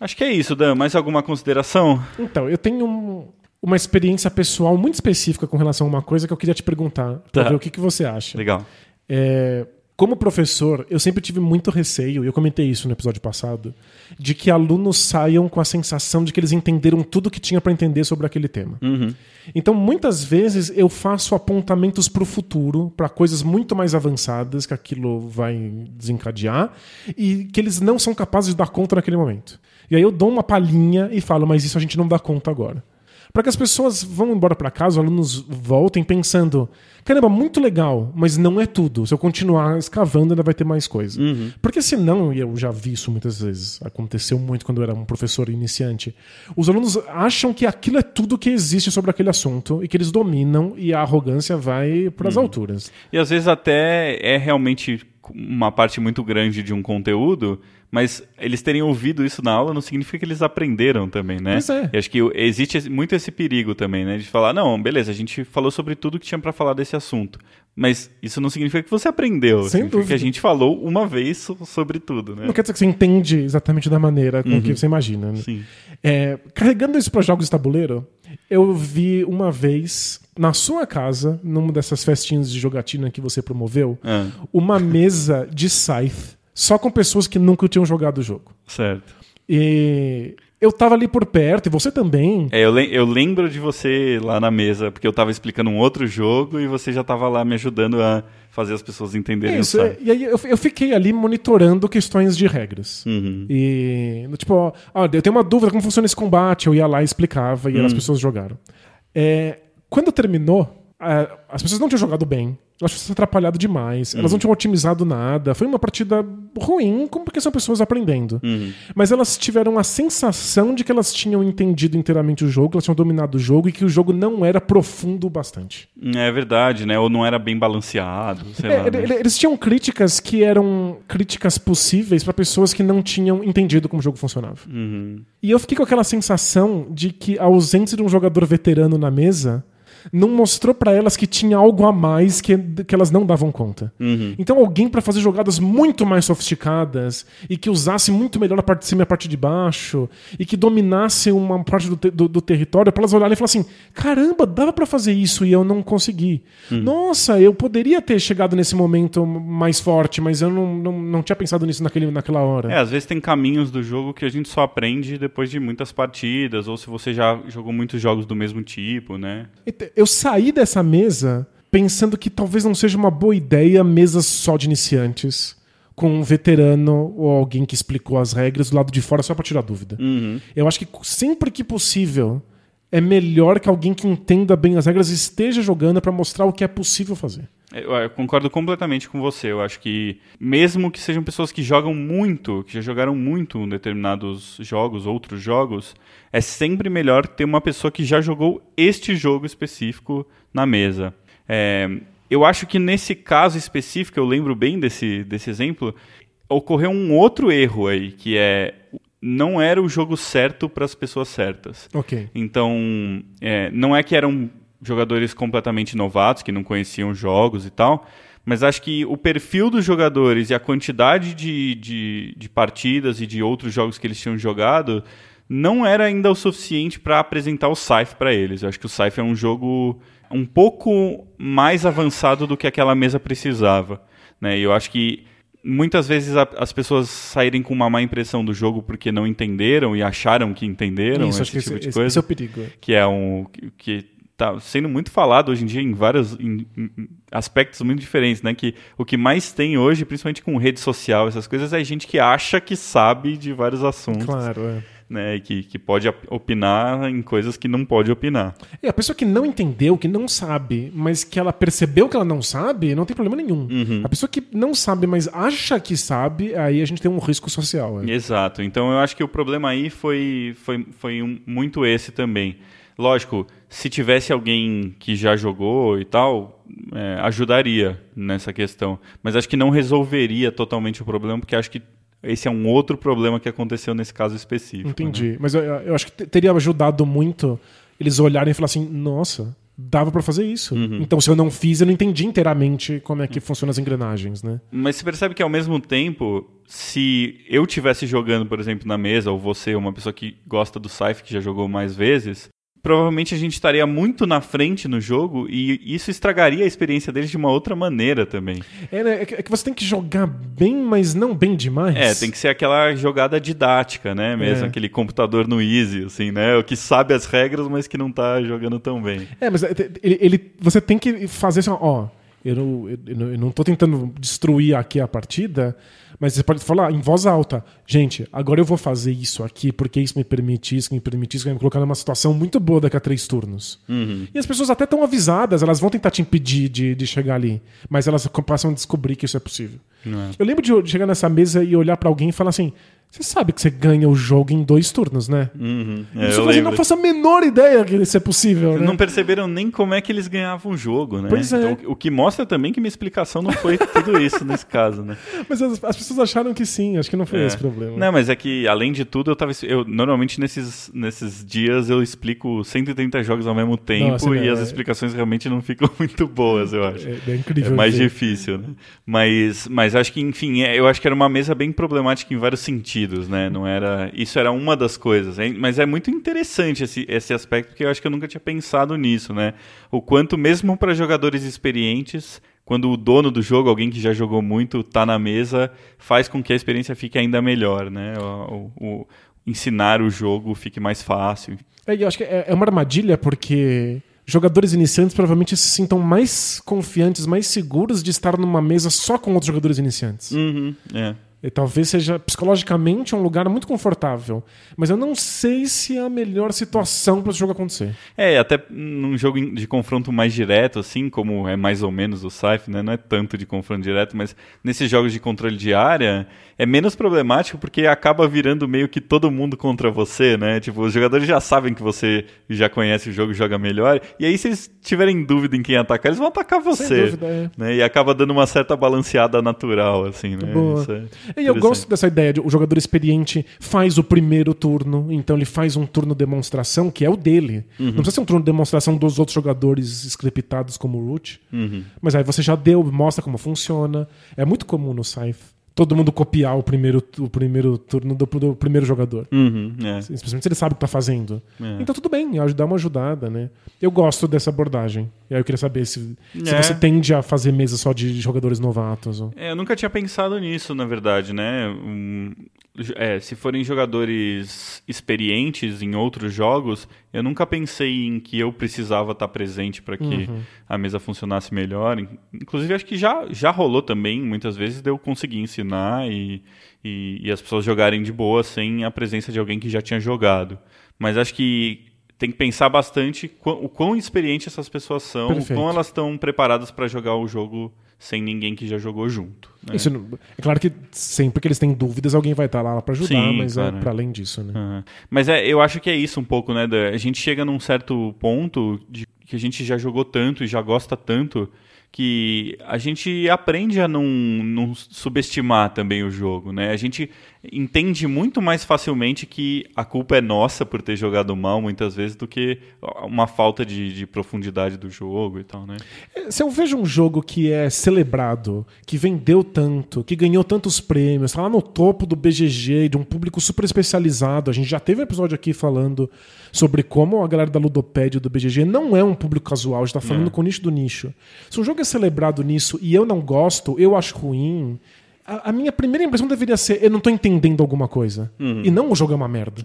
Acho que é isso, Dan. Mais alguma consideração? Então, eu tenho um, uma experiência pessoal muito específica com relação a uma coisa que eu queria te perguntar, para tá. ver o que, que você acha. Legal. É, como professor, eu sempre tive muito receio, e eu comentei isso no episódio passado, de que alunos saiam com a sensação de que eles entenderam tudo que tinha para entender sobre aquele tema. Uhum. Então, muitas vezes, eu faço apontamentos para o futuro, para coisas muito mais avançadas que aquilo vai desencadear, e que eles não são capazes de dar conta naquele momento. E aí eu dou uma palhinha e falo, mas isso a gente não dá conta agora para que as pessoas vão embora para casa, os alunos voltem pensando: caramba, muito legal, mas não é tudo. Se eu continuar escavando, ainda vai ter mais coisa. Uhum. Porque senão, e eu já vi isso muitas vezes, aconteceu muito quando eu era um professor iniciante, os alunos acham que aquilo é tudo que existe sobre aquele assunto e que eles dominam e a arrogância vai para as uhum. alturas. E às vezes até é realmente uma parte muito grande de um conteúdo mas eles terem ouvido isso na aula não significa que eles aprenderam também, né? Pois é. E acho que existe muito esse perigo também, né? De falar, não, beleza, a gente falou sobre tudo que tinha para falar desse assunto. Mas isso não significa que você aprendeu. Sem significa dúvida. que a gente falou uma vez so- sobre tudo, né? Não quer dizer que você entende exatamente da maneira com que você imagina. né? Sim. É, carregando isso para jogos de tabuleiro, eu vi uma vez na sua casa, numa dessas festinhas de jogatina que você promoveu, Ah, uma mesa de Scythe só com pessoas que nunca tinham jogado o jogo. certo. E eu tava ali por perto, e você também. É, eu, lem- eu lembro de você lá na mesa, porque eu tava explicando um outro jogo e você já tava lá me ajudando a fazer as pessoas entenderem Isso, o é, e aí eu, eu fiquei ali monitorando questões de regras. Uhum. E, tipo, ó, ó, eu tenho uma dúvida como funciona esse combate. Eu ia lá e explicava, e Hum. as pessoas jogaram. É, quando terminou, as pessoas não tinham jogado bem. Elas tinham se atrapalhado demais. Elas Hum. não tinham otimizado nada. Foi uma partida ruim, como porque são pessoas aprendendo. Uhum. Mas elas tiveram a sensação de que elas tinham entendido inteiramente o jogo, elas tinham dominado o jogo e que o jogo não era profundo o bastante. É verdade, né? Ou não era bem balanceado, sei É, lá. né? ele- Eles tinham críticas que eram críticas possíveis para pessoas que não tinham entendido como o jogo funcionava. Uhum. E eu fiquei com aquela sensação de que a ausência de um jogador veterano na mesa não mostrou pra elas que tinha algo a mais que, que elas não davam conta. Uhum. Então alguém pra fazer jogadas muito mais sofisticadas e que usasse muito melhor a parte de cima e a parte de baixo e que dominasse uma parte do, te- do- do território pra elas olharem e falar assim: caramba, dava pra fazer isso e eu não consegui. Nossa, eu poderia ter chegado nesse momento mais forte, mas eu não, não, não tinha pensado nisso naquele, naquela hora. É, às vezes tem caminhos do jogo que a gente só aprende depois de muitas partidas, ou se você já jogou muitos jogos do mesmo tipo, né? Eu saí dessa mesa pensando que talvez não seja uma boa ideia mesas só de iniciantes, com um veterano ou alguém que explicou as regras do lado de fora só pra tirar dúvida. Uhum. Eu acho que sempre que possível é melhor que alguém que entenda bem as regras esteja jogando pra mostrar o que é possível fazer. Eu, eu concordo completamente com você. Eu acho que, mesmo que sejam pessoas que jogam muito, que já jogaram muito em determinados jogos, outros jogos, é sempre melhor ter uma pessoa que já jogou este jogo específico na mesa. É, eu acho que nesse caso específico, eu lembro bem desse, desse exemplo, ocorreu um outro erro aí, que é não era o jogo certo para as pessoas certas. Ok. Então, é, não é que eram jogadores completamente novatos, que não conheciam jogos e tal, mas acho que o perfil dos jogadores e a quantidade de, de, de partidas e de outros jogos que eles tinham jogado não era ainda o suficiente para apresentar o Scythe para eles. Eu acho que o Scythe é um jogo um pouco mais avançado do que aquela mesa precisava. Né? E eu acho que muitas vezes a- as pessoas saírem com uma má impressão do jogo porque não entenderam e acharam que entenderam Isso, esse tipo esse, de coisa esse é o perigo. é. que é um que tá sendo muito falado hoje em dia em vários em- em- aspectos muito diferentes, né? Que o que mais tem hoje, principalmente com rede social, essas coisas, é gente que acha que sabe de vários assuntos, Claro, é. né? E que, que pode op- opinar em coisas que não pode opinar. E a pessoa que não entendeu, que não sabe, mas que ela percebeu que ela não sabe, não tem problema nenhum. Uhum. A pessoa que não sabe, mas acha que sabe, aí a gente tem um risco social. é. Exato. Então eu acho que o problema aí foi, foi, foi um- muito esse também. Lógico, se tivesse alguém que já jogou e tal, é, ajudaria nessa questão. Mas acho que não resolveria totalmente o problema, porque acho que esse é um outro problema que aconteceu nesse caso específico. né? Entendi. Mas eu, eu acho que te- teria ajudado muito eles olharem e falar assim: nossa, dava pra fazer isso. Uhum. Então, se eu não fiz, eu não entendi inteiramente como é que funcionam as engrenagens, né? Mas você percebe que ao mesmo tempo, se eu tivesse jogando, por exemplo, na mesa, ou você, uma pessoa que gosta do Scythe, que já jogou mais vezes, provavelmente a gente estaria muito na frente no jogo e isso estragaria a experiência deles de uma outra maneira também. É, né? É que- é que você tem que jogar bem, mas não bem demais. É, tem que ser aquela jogada didática, né? Mesmo É. aquele computador no easy, assim, né? O que sabe as regras, mas que não tá jogando tão bem. É, mas é, ele, ele- você tem que fazer assim, ó, eu não, eu, eu não- eu não tô tentando destruir aqui a partida, mas você pode falar em voz alta, gente, agora eu vou fazer isso aqui porque isso me permite isso, me permite isso, vai me colocar numa situação muito boa daqui a três turnos. E as pessoas até estão avisadas, elas vão tentar te impedir de, de chegar ali, mas elas passam a descobrir que isso é possível. É? Eu lembro de de chegar nessa mesa e olhar pra alguém e falar assim, Você sabe que você ganha o jogo em dois turnos, né? Uhum. É, Não eu faço- lembro. não faço a menor ideia que isso é possível, né? Não perceberam nem como é que eles ganhavam o jogo, né? Pois é. Então, o que mostra também que minha explicação não foi tudo isso nesse caso, né? *laughs* Mas as, as pessoas acharam que sim, acho que não foi É. esse o problema. Não, mas é que, além de tudo, eu tava. Eu, normalmente nesses, nesses dias eu explico 130 jogos ao mesmo tempo Nossa, e as é- explicações realmente não ficam *laughs* muito boas, eu acho. É, é incrível. É mais difícil, né? Mas, mas acho que, enfim, é- eu acho que era uma mesa bem problemática em vários sentidos, né? Não era. Isso era uma das coisas. hein? Mas é muito interessante esse, esse aspecto, porque eu acho que eu nunca tinha pensado nisso, né? O quanto, mesmo para jogadores experientes, quando o dono do jogo, alguém que já jogou muito, tá na mesa, faz com que a experiência fique ainda melhor, né? O, o- ensinar o jogo fique mais fácil. É, eu acho que é é uma armadilha porque jogadores iniciantes provavelmente se sintam mais confiantes, mais seguros de estar numa mesa só com outros jogadores iniciantes. Uhum, é. E talvez seja psicologicamente um lugar muito confortável. Mas eu não sei se é a melhor situação para esse jogo acontecer. É, até num jogo de confronto mais direto, assim, como é mais ou menos o Scythe, né? Não é tanto de confronto direto, mas nesses jogos de controle de área é menos problemático porque acaba virando meio que todo mundo contra você, né? Tipo, os jogadores já sabem que você já conhece o jogo e joga melhor, e aí se eles tiverem dúvida em quem atacar, eles vão atacar você. Sem dúvida, é. Né? E acaba dando uma certa balanceada natural, assim, né? É E eu gosto dessa ideia de o jogador experiente faz o primeiro turno, então ele faz um turno demonstração, que é o dele. Uhum. Não precisa ser um turno demonstração dos outros jogadores scriptados como o Root. Uhum. Mas aí você já deu, mostra como funciona. É muito comum no Scythe todo mundo copiar o primeiro, o primeiro turno do, do primeiro jogador. Uhum, é. Especialmente se ele sabe o que tá fazendo. É. Então tudo bem, dá uma ajudada, né? Eu gosto dessa abordagem. E aí eu queria saber se, se É. você tende a fazer mesa só de jogadores novatos. ou- É, eu nunca tinha pensado nisso, na verdade, né? É, se forem jogadores experientes em outros jogos, eu nunca pensei em que eu precisava estar presente para que a mesa funcionasse melhor. In- Inclusive, acho que já, já rolou também, muitas vezes, de eu conseguir ensinar e, e, e as pessoas jogarem de boa sem a presença de alguém que já tinha jogado. Mas acho que tem que pensar bastante o quão experiente essas pessoas são, Perfeito. o quão elas estão preparadas para jogar o jogo sem ninguém que já jogou junto. né? Isso é claro que sempre que eles têm dúvidas, alguém vai estar lá pra ajudar, Sim, mas claro. é para além disso, né? Aham. Mas é, eu acho que é isso um pouco, né? da- a gente chega num certo ponto de que a gente já jogou tanto e já gosta tanto que a gente aprende a não, não subestimar também o jogo, né? A gente entende muito mais facilmente que a culpa é nossa por ter jogado mal muitas vezes do que uma falta de, de profundidade do jogo e tal, né? Se eu vejo um jogo que é celebrado, que vendeu tanto, que ganhou tantos prêmios, tá lá no topo do BGG, de um público super especializado, a gente já teve um episódio aqui falando sobre como a galera da Ludopédia do BGG não é um público casual, a gente tá falando É. com o nicho do nicho. Se um jogo é celebrado nisso e eu não gosto, eu acho ruim, a, a minha primeira impressão deveria ser eu não tô entendendo alguma coisa. E não o jogo é uma merda.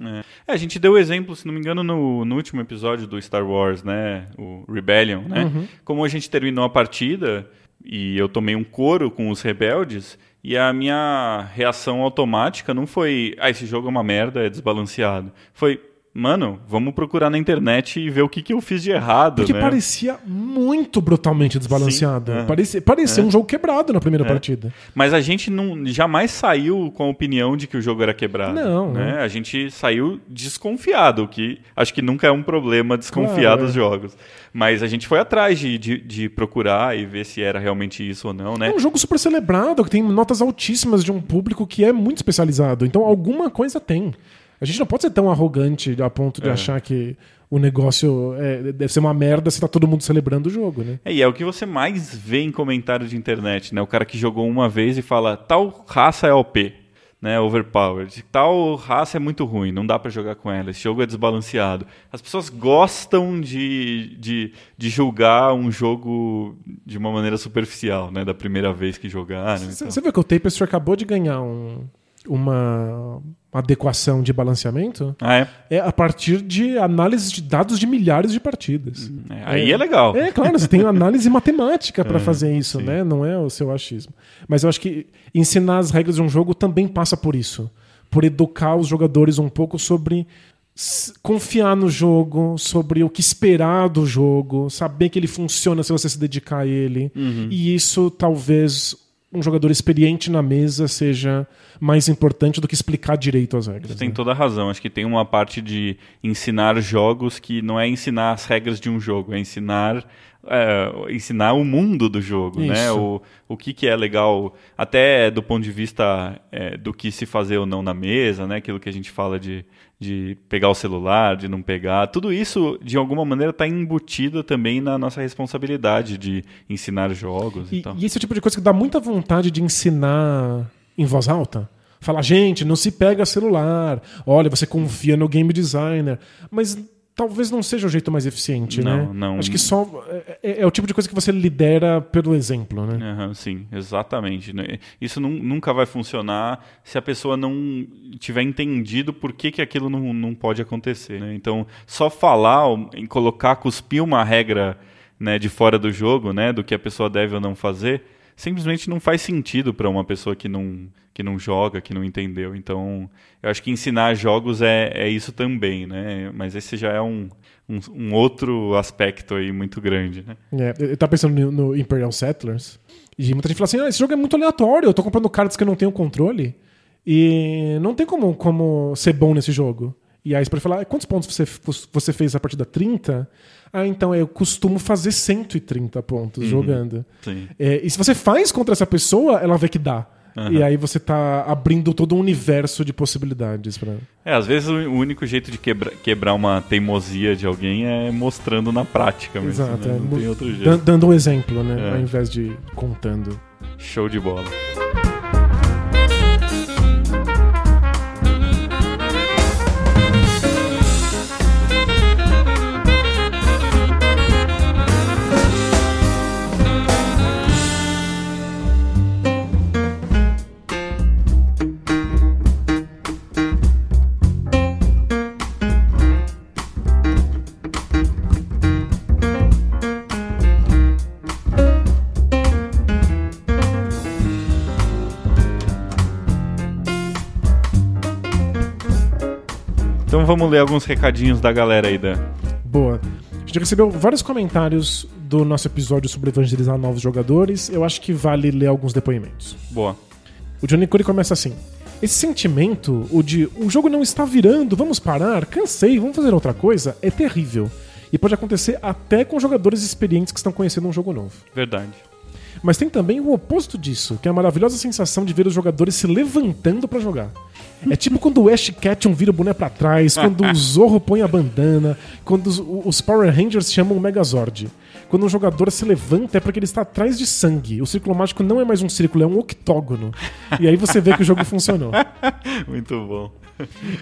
É, a gente deu o exemplo, se não me engano, no, no último episódio do Star Wars, né? O Rebellion, né? Como a gente terminou a partida e eu tomei um couro com os rebeldes e a minha reação automática não foi, ah, esse jogo é uma merda, é desbalanceado. Foi, mano, vamos procurar na internet e ver o que, que eu fiz de errado, Porque né? parecia muito brutalmente desbalanceado. Sim, aham. Parecia, parecia um jogo quebrado na primeira É. partida. Mas a gente não, jamais saiu com a opinião de que o jogo era quebrado. Não, né? A gente saiu desconfiado, o que acho que nunca é um problema desconfiar Claro, dos é. jogos. Mas a gente foi atrás de, de, de procurar e ver se era realmente isso ou não, né? É um jogo super celebrado, que tem notas altíssimas de um público que é muito especializado. Então alguma coisa tem. A gente não pode ser tão arrogante a ponto de É. achar que o negócio é, deve ser uma merda se tá todo mundo celebrando o jogo, né? É, e é o que você mais vê em comentário de internet, né? O cara que jogou uma vez e fala, tal raça é OP, né? Overpowered. Tal raça é muito ruim, não dá pra jogar com ela. Esse jogo é desbalanceado. As pessoas gostam de, de, de julgar um jogo de uma maneira superficial, né? Da primeira vez que jogaram. Você então. viu que o Tapestry acabou de ganhar um- uma adequação de balanceamento? Ah, é? É a partir de análise de dados de milhares de partidas. É, Aí é, legal. É, claro, você tem análise *laughs* matemática para É, fazer isso, sim. né? Não é o seu achismo. Mas eu acho que ensinar as regras de um jogo também passa por isso. Por educar os jogadores um pouco sobre confiar no jogo, sobre o que esperar do jogo, saber que ele funciona se você se dedicar a ele. Uhum. E isso talvez um jogador experiente na mesa seja mais importante do que explicar direito as regras. Você tem né? toda a razão. Acho que tem uma parte de ensinar jogos que não é ensinar as regras de um jogo, é ensinar é, ensinar o mundo do jogo, né? Isso. O, o que, que é legal, até do ponto de vista é, do que se fazer ou não na mesa, né? Aquilo que a gente fala de, de pegar o celular, de não pegar. Tudo isso, de alguma maneira, está embutido também na nossa responsabilidade de ensinar jogos e, E, tal. e esse é o tipo de coisa que dá muita vontade de ensinar em voz alta. Falar, gente, não se pega celular. Olha, você confia no game designer. Mas talvez não seja o jeito mais eficiente, Não, né? não. Acho que só. É, é- é o tipo de coisa que você lidera pelo exemplo, né? Aham, sim, exatamente. né? Isso nun- nunca vai funcionar se a pessoa não tiver entendido por que, que aquilo não, não pode acontecer. né? Então, só falar, em colocar, cuspir uma regra né, de fora do jogo, né, do que a pessoa deve ou não fazer, simplesmente não faz sentido para uma pessoa que não, que não joga, que não entendeu. Então, eu acho que ensinar jogos é, é isso também, né? Mas esse já é um, um, um outro aspecto aí muito grande, né? É, eu tava pensando no, no Imperial Settlers. E muita gente fala assim: ah, esse jogo é muito aleatório, eu tô comprando cartas que eu não tenho controle. E não tem como, como ser bom nesse jogo. E aí você pode falar: "Ah, quantos pontos você, você fez a partir da 30? Ah, então eu costumo fazer 130 pontos jogando. Sim. É, e se você faz contra essa pessoa, ela vê que dá. E aí você tá abrindo todo um universo de possibilidades pra. É, às vezes o único jeito de quebra- quebrar uma teimosia de alguém é mostrando na prática mesmo. Exato, né? é, Não tem outro jeito. Dan- dando um exemplo, né? É. Ao invés de contando. Show de bola. Então vamos ler alguns recadinhos da galera aí, Dan. Boa. A gente recebeu vários comentários do nosso episódio sobre evangelizar novos jogadores. Eu acho que vale ler alguns depoimentos. Boa. O Johnny Curry começa assim. Esse sentimento, o de o jogo não está virando, vamos parar, cansei, vamos fazer outra coisa, é terrível. E pode acontecer até com jogadores experientes que estão conhecendo um jogo novo. Verdade. Mas tem também o oposto disso, que é a maravilhosa sensação de ver os jogadores se levantando pra jogar. É tipo quando o Ash Ketchum vira o boné pra trás, quando o Zorro põe a bandana, quando os, os Power Rangers chamam o Megazord. Quando um jogador se levanta é porque ele está atrás de sangue. O círculo mágico não é mais um círculo, é um octógono. E aí você vê que o jogo funcionou. *laughs* Muito bom.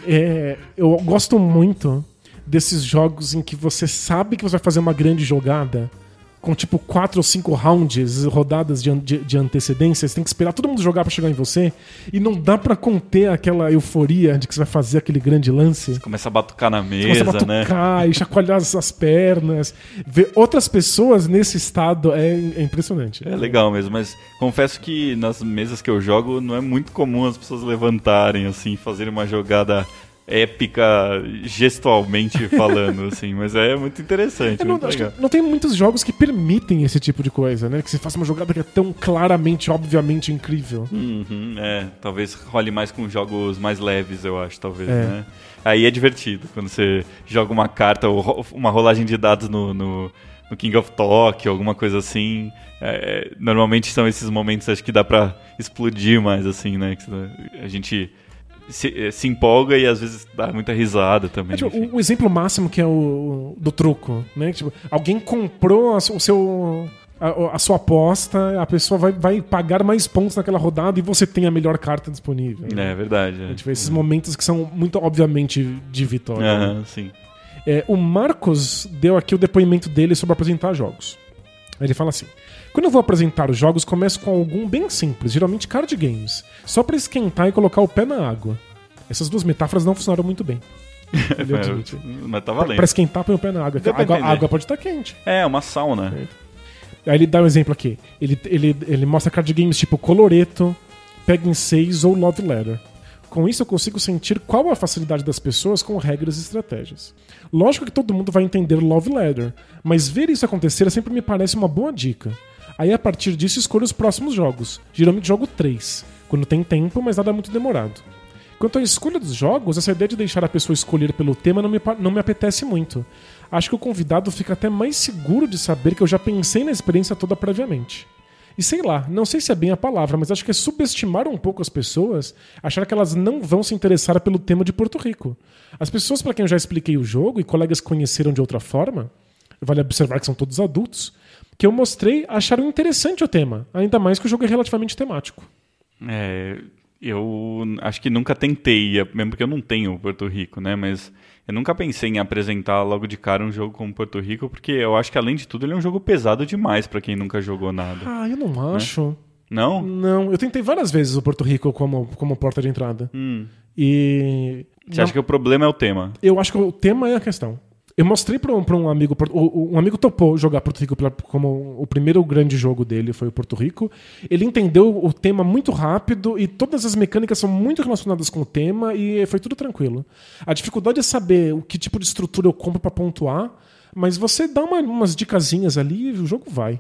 É, eu gosto muito desses jogos em que você sabe que você vai fazer uma grande jogada com tipo quatro ou cinco rounds, rodadas de, de, de antecedência, você tem que esperar todo mundo jogar pra chegar em você e não dá pra conter aquela euforia de que você vai fazer aquele grande lance. Começa a batucar na Você começa a mesa, né? batucar e chacoalhar as, as pernas. Ver outras pessoas nesse estado é, é impressionante. É legal mesmo, mas confesso que nas mesas que eu jogo não é muito comum as pessoas levantarem assim, fazerem uma jogada épica gestualmente *laughs* falando assim, mas é muito interessante, Eu não, muito acho que legal. não tem muitos jogos que permitem esse tipo de coisa, né? Que você faça uma jogada que é tão claramente, obviamente incrível. Uhum, é, talvez role mais com jogos mais leves, eu acho, talvez, É. né? Aí é divertido quando você joga uma carta ou uma rolagem de dados no, no, no King of Talk, alguma coisa assim. É, normalmente são esses momentos acho que dá pra explodir mais, assim, né? Que a gente se, eh, se empolga e às vezes dá muita risada também. É, tipo, o, o exemplo máximo que é o do truco, né? Tipo, alguém comprou a, o seu a, a sua aposta, a pessoa vai, vai pagar mais pontos naquela rodada e você tem a melhor carta disponível. É verdade. É. Tipo, esses momentos que são muito obviamente de vitória. né? Sim. É, o Marcos deu aqui o depoimento dele sobre apresentar jogos. Ele fala assim: Quando eu vou apresentar os jogos, começo com algum bem simples, geralmente card games, só pra esquentar e colocar o pé na água. Essas duas metáforas não funcionaram muito bem. *laughs* Admite. Mas tá Pra, valendo. pra esquentar, põe o pé na água. A pra água, a água pode estar quente. É, uma sauna. Aí ele dá um exemplo aqui. Ele, ele, ele mostra card games tipo Coloreto, em 6 ou Love Letter. Com isso eu consigo sentir qual a facilidade das pessoas com regras e estratégias. Lógico que todo mundo vai entender Love Letter, mas ver isso acontecer sempre me parece uma boa dica. Aí a partir disso escolho os próximos jogos. Geralmente jogo três, quando tem tempo, mas nada muito demorado. Quanto à escolha dos jogos, essa ideia de deixar a pessoa escolher pelo tema não me, não me apetece muito. Acho que o convidado fica até mais seguro de saber que eu já pensei na experiência toda previamente. E sei lá, não sei se é bem a palavra, mas acho que é subestimar um pouco as pessoas, achar que elas não vão se interessar pelo tema de Porto Rico. As pessoas para quem eu já expliquei o jogo e colegas conheceram de outra forma, vale observar que são todos adultos, que eu mostrei acharam interessante o tema, ainda mais que o jogo é relativamente temático. É, eu acho que nunca tentei, mesmo porque eu não tenho Porto Rico, né? Mas eu nunca pensei em apresentar logo de cara um jogo como Porto Rico, porque eu acho que além de tudo ele é um jogo pesado demais para quem nunca jogou nada. Ah, eu não né? acho. Não? Não, eu tentei várias vezes o Porto Rico como, como porta de entrada. Hum. E. Você não... acha que o problema é o tema? Eu acho que o tema é a questão. Eu mostrei para um, um amigo. Um amigo topou jogar Porto Rico como o primeiro grande jogo dele foi o Porto Rico. Ele entendeu o tema muito rápido e todas as mecânicas são muito relacionadas com o tema e foi tudo tranquilo. A dificuldade é saber o que tipo de estrutura eu compro para pontuar, mas você dá uma, umas dicasinhas ali e o jogo vai.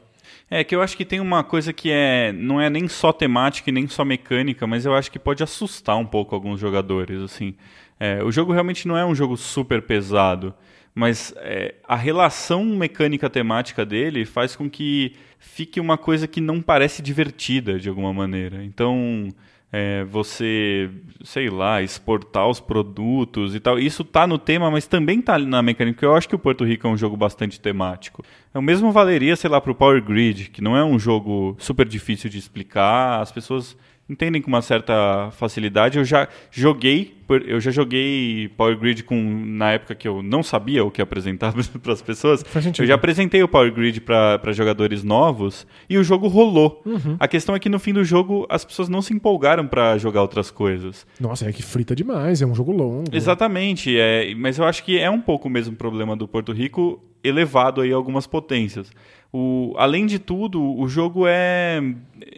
É que eu acho que tem uma coisa que é não é nem só temática e nem só mecânica, mas eu acho que pode assustar um pouco alguns jogadores. Assim, é, o jogo realmente não é um jogo super pesado mas é, a relação mecânica temática dele faz com que fique uma coisa que não parece divertida de alguma maneira. Então, é, você, sei lá, exportar os produtos e tal, isso tá no tema, mas também tá na mecânica. Eu acho que o Porto Rico é um jogo bastante temático. É o mesmo valeria, sei lá, para o Power Grid, que não é um jogo super difícil de explicar. As pessoas entendem com uma certa facilidade. Eu já joguei, eu já joguei Power Grid com na época que eu não sabia o que apresentar *laughs* para as pessoas. Eu já apresentei o Power Grid para jogadores novos e o jogo rolou. Uhum. A questão é que no fim do jogo as pessoas não se empolgaram para jogar outras coisas. Nossa, é que frita demais, é um jogo longo. Exatamente, é, mas eu acho que é um pouco o mesmo problema do Porto Rico elevado aí algumas potências. O, além de tudo, o jogo é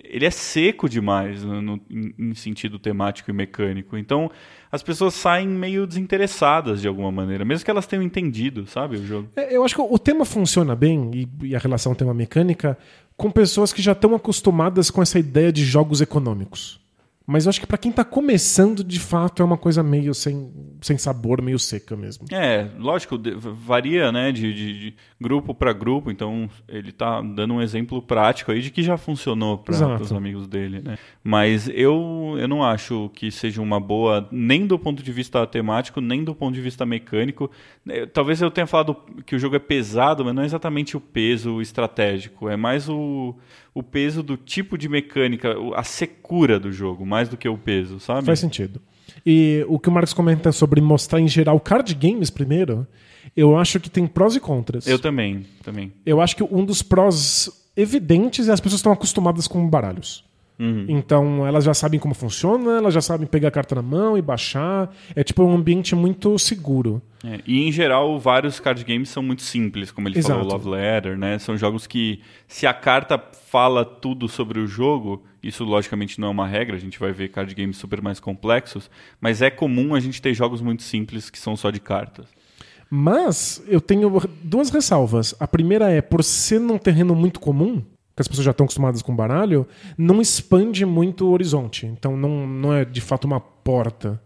ele é seco demais no, no, em sentido temático e mecânico. Então as pessoas saem meio desinteressadas de alguma maneira, mesmo que elas tenham entendido, sabe, o jogo. É, eu acho que o tema funciona bem e, e a relação tema-mecânica com pessoas que já estão acostumadas com essa ideia de jogos econômicos. Mas eu acho que para quem tá começando, de fato, é uma coisa meio sem, sem sabor, meio seca mesmo. É, lógico, varia, né, de, de, de grupo para grupo, então ele tá dando um exemplo prático aí de que já funcionou para os amigos dele, né? Mas eu, eu não acho que seja uma boa, nem do ponto de vista temático, nem do ponto de vista mecânico. É, talvez eu tenha falado que o jogo é pesado, mas não é exatamente o peso estratégico, é mais o o peso do tipo de mecânica, a secura do jogo, mais do que o peso, sabe? Faz sentido. E o que o Marcos comenta sobre mostrar em geral card games primeiro, eu acho que tem prós e contras. Eu também, também. Eu acho que um dos prós evidentes é as pessoas estão acostumadas com baralhos. Uhum. Então elas já sabem como funciona, elas já sabem pegar a carta na mão e baixar. É tipo um ambiente muito seguro. É, e em geral, vários card games são muito simples, como ele Exato. falou, Love Letter, né? São jogos que, se a carta fala tudo sobre o jogo, isso logicamente não é uma regra, a gente vai ver card games super mais complexos, mas é comum a gente ter jogos muito simples que são só de cartas. Mas eu tenho duas ressalvas. A primeira é, por ser num terreno muito comum, que as pessoas já estão acostumadas com baralho, não expande muito o horizonte. Então não, não é de fato uma porta.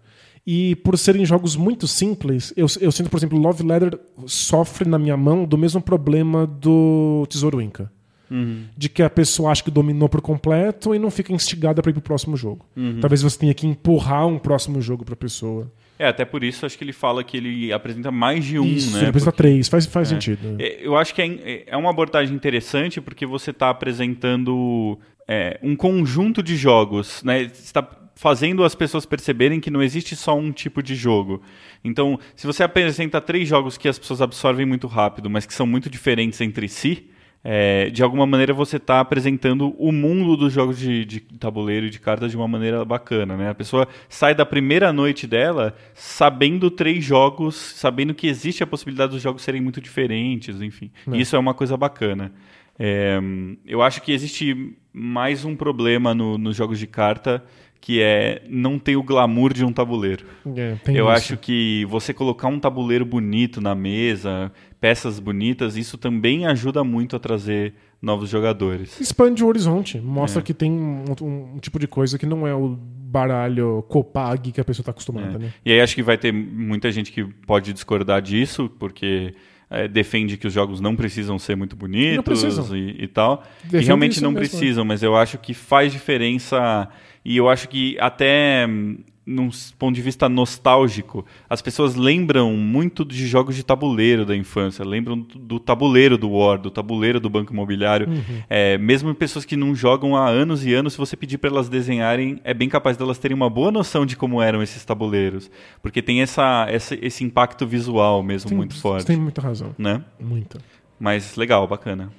E por serem jogos muito simples, eu, eu sinto, por exemplo, Love Letter sofre na minha mão do mesmo problema do Tesouro Inca. Uhum. De que a pessoa acha que dominou por completo e não fica instigada para ir pro próximo jogo. Uhum. Talvez você tenha que empurrar um próximo jogo para a pessoa. É, até por isso acho que ele fala que ele apresenta mais de um, isso, né? Ele apresenta porque... três, faz, faz é. sentido. É, eu acho que é, é uma abordagem interessante porque você está apresentando é, um conjunto de jogos, né? Você está fazendo as pessoas perceberem que não existe só um tipo de jogo. Então, se você apresenta três jogos que as pessoas absorvem muito rápido, mas que são muito diferentes entre si, é, de alguma maneira você está apresentando o mundo dos jogos de, de, tabuleiro e de cartas de uma maneira bacana, né? A pessoa sai da primeira noite dela sabendo três jogos, sabendo que existe a possibilidade dos jogos serem muito diferentes, enfim. É. Isso é uma coisa bacana. É, eu acho que existe mais um problema no, nos jogos de carta que é não ter o glamour de um tabuleiro. É, eu isso. acho que você colocar um tabuleiro bonito na mesa, peças bonitas, isso também ajuda muito a trazer novos jogadores. Expande o horizonte, mostra É. que tem um, um- um tipo de coisa que não é o baralho Copag que a pessoa está acostumada, É. né? E aí acho que vai ter muita gente que pode discordar disso, porque é, defende que os jogos não precisam ser muito bonitos e, e tal. Defende e realmente não mesmo, precisam, mas eu acho que faz diferença. E eu acho que até hum, num ponto de vista nostálgico, as pessoas lembram muito de jogos de tabuleiro da infância, lembram do, tabuleiro do War, do tabuleiro do Banco Imobiliário. Uhum. É, mesmo pessoas que não jogam há anos e anos, se você pedir para elas desenharem, é bem capaz delas terem uma boa noção de como eram esses tabuleiros. Porque tem essa, essa- esse impacto visual mesmo Tem- muito forte. Você tem muita razão. Né? Muita. Mas legal, bacana.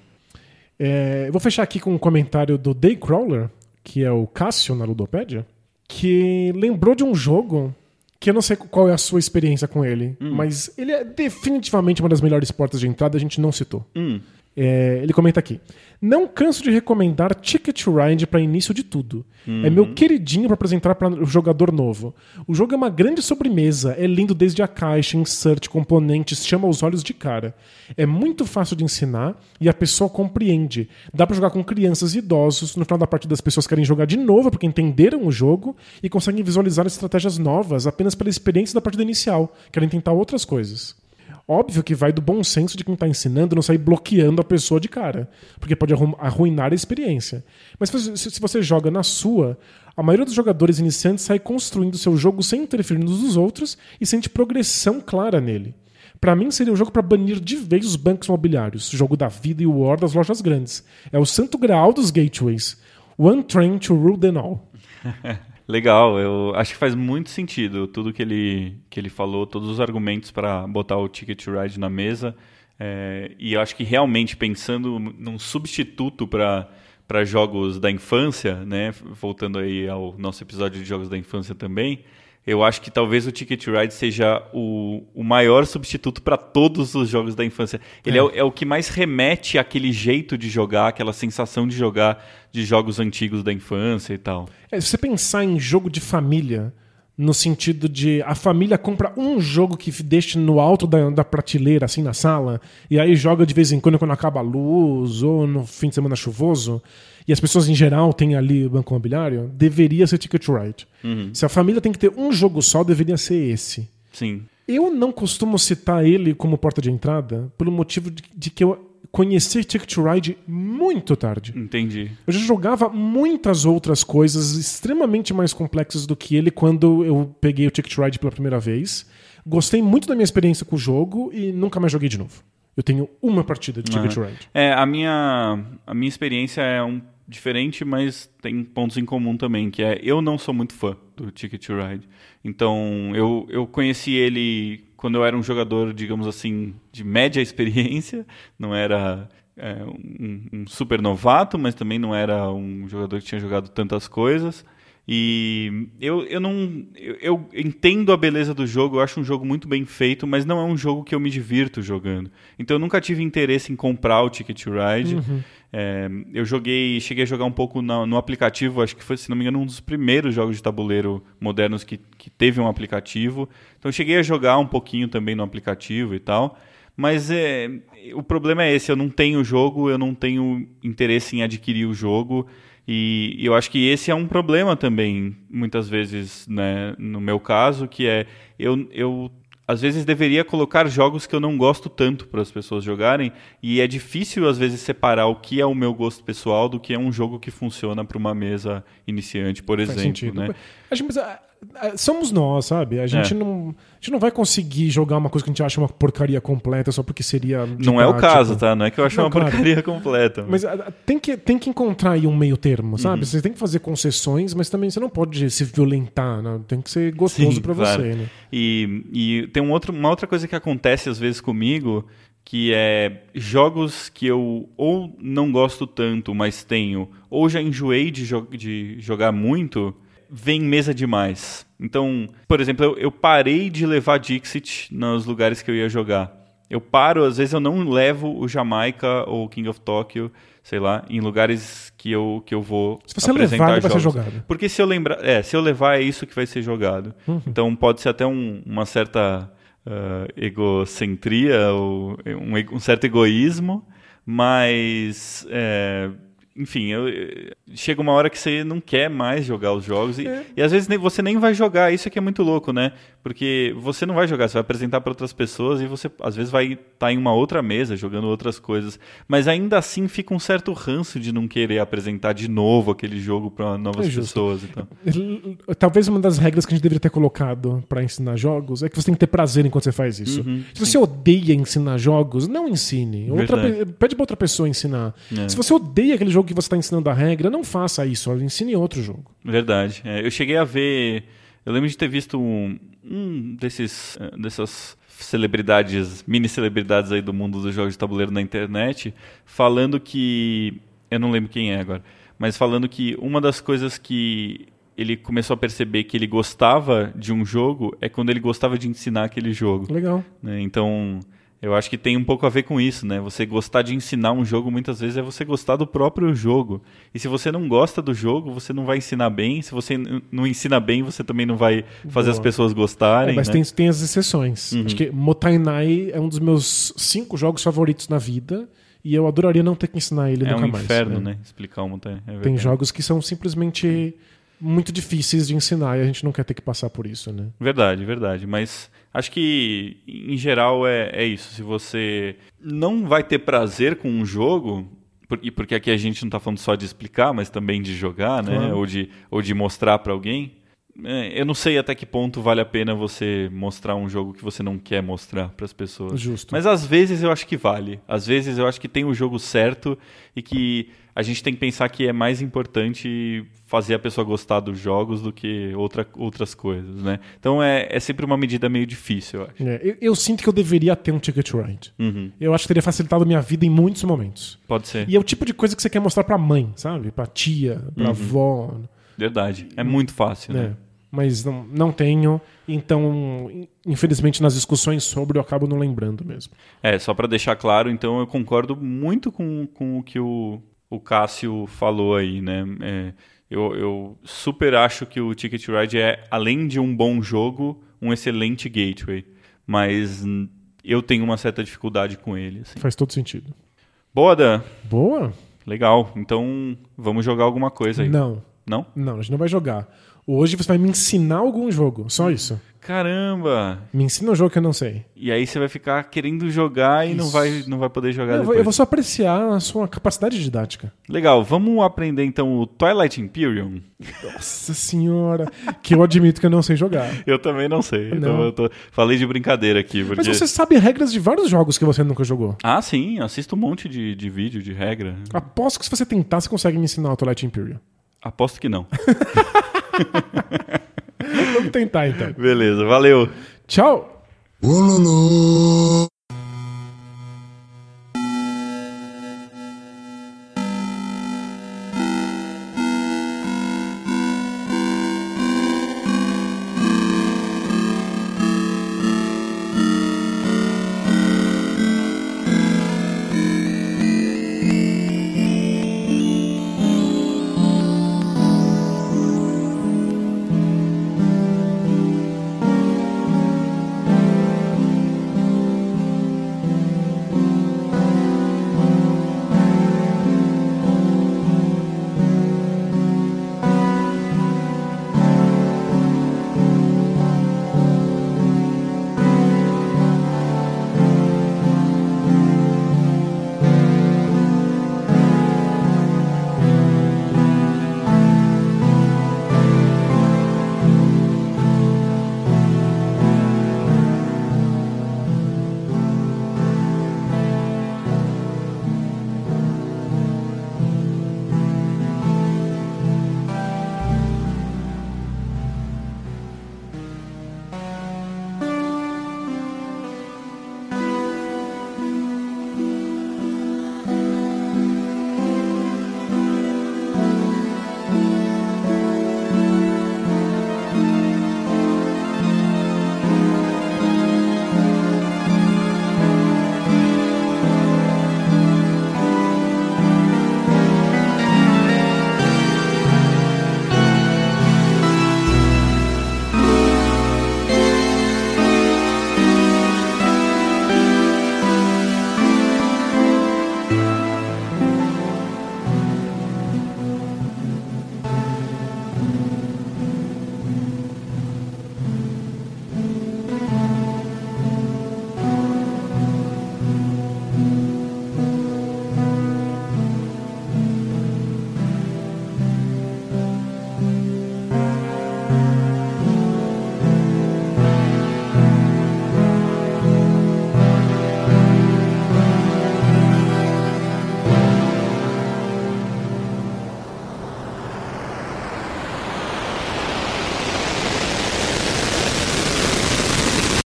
É, vou fechar aqui com um comentário do Daycrawler, que é o Cássio na Ludopédia, que lembrou de um jogo que eu não sei qual é a sua experiência com ele, mas ele é definitivamente uma das melhores portas de entrada, a gente não citou. Hum, É, ele comenta aqui. Não canso de recomendar Ticket to Ride para início de tudo. É meu queridinho para apresentar para o jogador novo. O jogo é uma grande sobremesa, é lindo desde a caixa, insert, componentes, chama os olhos de cara. É muito fácil de ensinar e a pessoa compreende. Dá para jogar com crianças e idosos. No final da partida as pessoas querem jogar de novo porque entenderam o jogo e conseguem visualizar estratégias novas apenas pela experiência da partida inicial. Querem tentar outras coisas. Óbvio que vai do bom senso de quem está ensinando não sair bloqueando a pessoa de cara, porque pode arru- arruinar a experiência. Mas se, você joga na sua, a maioria dos jogadores iniciantes sai construindo seu jogo sem interferir nos dos outros e sente progressão clara nele. Pra mim seria um jogo pra banir de vez os bancos imobiliários, jogo da vida e o war das lojas grandes. É o santo graal dos gateways. One train to rule them all. *laughs* legal, eu acho que faz muito sentido tudo que ele, que ele falou, todos os argumentos para botar o Ticket to Ride na mesa. É, e eu acho que realmente pensando num substituto para para jogos da infância, né? Voltando aí ao nosso episódio de jogos da infância também, eu acho que talvez o Ticket Ride seja o, o maior substituto para todos os jogos da infância. Ele é. o- é o que mais remete àquele jeito de jogar, aquela sensação de jogar de jogos antigos da infância e tal. É, se você pensar em jogo de família, no sentido de a família compra um jogo que deixa no alto da, da prateleira, assim, na sala, e aí joga de vez em quando quando acaba a luz, ou no fim de semana chuvoso, e as pessoas em geral têm ali o banco imobiliário, deveria ser Ticket to Ride. Se a família tem que ter um jogo só, deveria ser esse. Sim. Eu não costumo citar ele como porta de entrada pelo motivo de, de que eu conheci Ticket to Ride muito tarde. Entendi. Eu já jogava muitas outras coisas extremamente mais complexas do que ele quando eu peguei o Ticket Ride pela primeira vez. Gostei muito da minha experiência com o jogo e nunca mais joguei de novo. Eu tenho uma partida de Ticket Ride. É, a minha, a minha experiência é um diferente, mas tem pontos em comum também, que é eu não sou muito fã do Ticket to Ride. Então, eu, eu conheci ele quando eu era um jogador, digamos assim, de média *laughs* experiência, não era é, um, um super novato, mas também não era um jogador que tinha jogado tantas coisas. E eu, eu não. Eu, eu entendo a beleza do jogo, eu acho um jogo muito bem feito, mas não é um jogo que eu me divirto jogando. Então eu nunca tive interesse em comprar o Ticket to Ride. É, eu joguei, cheguei a jogar um pouco na- no aplicativo, acho que foi, se não me engano, um dos primeiros jogos de tabuleiro modernos que, que teve um aplicativo. Então eu cheguei a jogar um pouquinho também no aplicativo e tal. Mas é, o problema é esse, eu não tenho o jogo, eu não tenho interesse em adquirir o jogo. E, e eu acho que esse é um problema também, muitas vezes, né, no meu caso, que é eu, eu às vezes deveria colocar jogos que eu não gosto tanto para as pessoas jogarem e é difícil às vezes separar o que é o meu gosto pessoal do que é um jogo que funciona para uma mesa iniciante, por Faz exemplo, sentido. né? A gente- mas, ah, somos nós, sabe? A gente, É. não, a gente não vai conseguir jogar uma coisa que a gente acha uma porcaria completa só porque seria. Não é o didático. caso, tá? Não é que eu acho Não, uma claro. porcaria completa. Mas ah, tem que, tem que encontrar aí um meio termo, sabe? Uhum. Você tem que fazer concessões, mas também você não pode se violentar, né? Tem que ser gostoso pra claro. você, né? E, e tem um outro, uma outra coisa que acontece às vezes comigo, que é jogos que eu ou não gosto tanto, mas tenho, ou já enjoei de, jo de jogar muito, vem mesa demais. Então, por exemplo, eu, eu parei de levar Dixit nos lugares que eu ia jogar. Eu paro, às vezes eu não levo o Jamaica ou o King of Tokyo, sei lá, em lugares que eu, que eu vou Se você apresentar levar, ele vai ser jogos. jogado. Porque se eu lembrar, é, se eu levar é isso que vai ser jogado. Uhum. Então pode ser até um- uma certa ah, egocentria ou um, um certo egoísmo, Mas. é, enfim, eu- eu- chega uma hora que você não quer mais jogar os jogos. E, É. e às vezes você nem vai jogar. Isso aqui é muito louco, né? Porque você não vai jogar, você vai apresentar para outras pessoas e você às vezes vai estar em uma outra mesa jogando outras coisas. Mas ainda assim fica um certo ranço de não querer apresentar de novo aquele jogo para novas É pessoas. Então. Talvez uma das regras que a gente deveria ter colocado pra ensinar jogos é que você tem que ter prazer enquanto você faz isso. Se você odeia ensinar jogos, não ensine. Outra pede pra outra pessoa ensinar. É. Se você odeia aquele jogo que você está ensinando a regra, não faça isso. Ensine outro jogo. Verdade. É, eu cheguei a ver. Eu lembro de ter visto um, um desses eh, dessas celebridades, mini celebridades aí do mundo dos jogos de tabuleiro na internet, falando que eu não lembro quem é agora, mas falando que uma das coisas que ele começou a perceber que ele gostava de um jogo é quando ele gostava de ensinar aquele jogo. Legal. né? Então, eu acho que tem um pouco a ver com isso, né? Você gostar de ensinar um jogo muitas vezes é você gostar do próprio jogo. E se você não gosta do jogo, você não vai ensinar bem. Se você não ensina bem, você também não vai fazer Boa. as pessoas É, gostarem. mas né? tem, tem as exceções. Uhum. Acho que Motainai é um dos meus cinco jogos favoritos na vida. E eu adoraria não ter que ensinar ele É nunca um mais. inferno, É. né? Explicar uma montanha. É Tem jogos que são simplesmente muito difíceis de ensinar e a gente não quer ter que passar por isso, né? Verdade, verdade. Mas acho que, em geral, é, é isso. Se você não vai ter prazer com um jogo, por- e porque aqui a gente não está falando só de explicar, mas também de jogar, né? Claro. Ou, de, ou de mostrar para alguém. é, eu não sei até que ponto vale a pena você mostrar um jogo que você não quer mostrar para as pessoas. Justo. Mas às vezes eu acho que vale. Às vezes eu acho que tem o jogo certo e que a gente tem que pensar que é mais importante fazer a pessoa gostar dos jogos do que outra, outras coisas, né? Então é, é sempre uma medida meio difícil, eu acho. É, eu, eu sinto que eu deveria ter um Ticket Ride. Uhum, Eu acho que teria facilitado a minha vida em muitos momentos. pode ser. E é o tipo de coisa que você quer mostrar pra mãe, sabe? Pra tia, Uhum. pra avó. Verdade. É muito fácil, né? né? Mas não, não tenho. Então, in- infelizmente, nas discussões sobre eu acabo não lembrando mesmo. É, só para deixar claro, então eu concordo muito com, com o que o, o Cássio falou aí, né? É, eu, eu super acho que o Ticket Ride é, além de um bom jogo, um excelente gateway. Mas eu tenho uma certa dificuldade com ele. assim. Faz todo sentido. Boa, Dan. Boa? Legal. Então vamos jogar alguma coisa aí. Não, Não? não, a gente não vai jogar. Hoje você vai me ensinar algum jogo, só isso. Caramba! Me ensina um jogo que eu não sei. E aí você vai ficar querendo jogar e não vai, não vai poder jogar Eu vou, depois. eu vou só apreciar a sua capacidade didática. Legal, vamos aprender então o Twilight Imperium. Nossa senhora, que eu admito que eu não sei jogar. *laughs* Eu também não sei. Não. Então eu tô- falei de brincadeira aqui. Porque... Mas você sabe regras de vários jogos que você nunca jogou. Ah, sim, assisto um monte de, de vídeo, de regra. Aposto que se você tentar, você consegue me ensinar o Twilight Imperium. Aposto que não. *laughs* *laughs* Vamos tentar então. Beleza, valeu. Tchau! Ululu.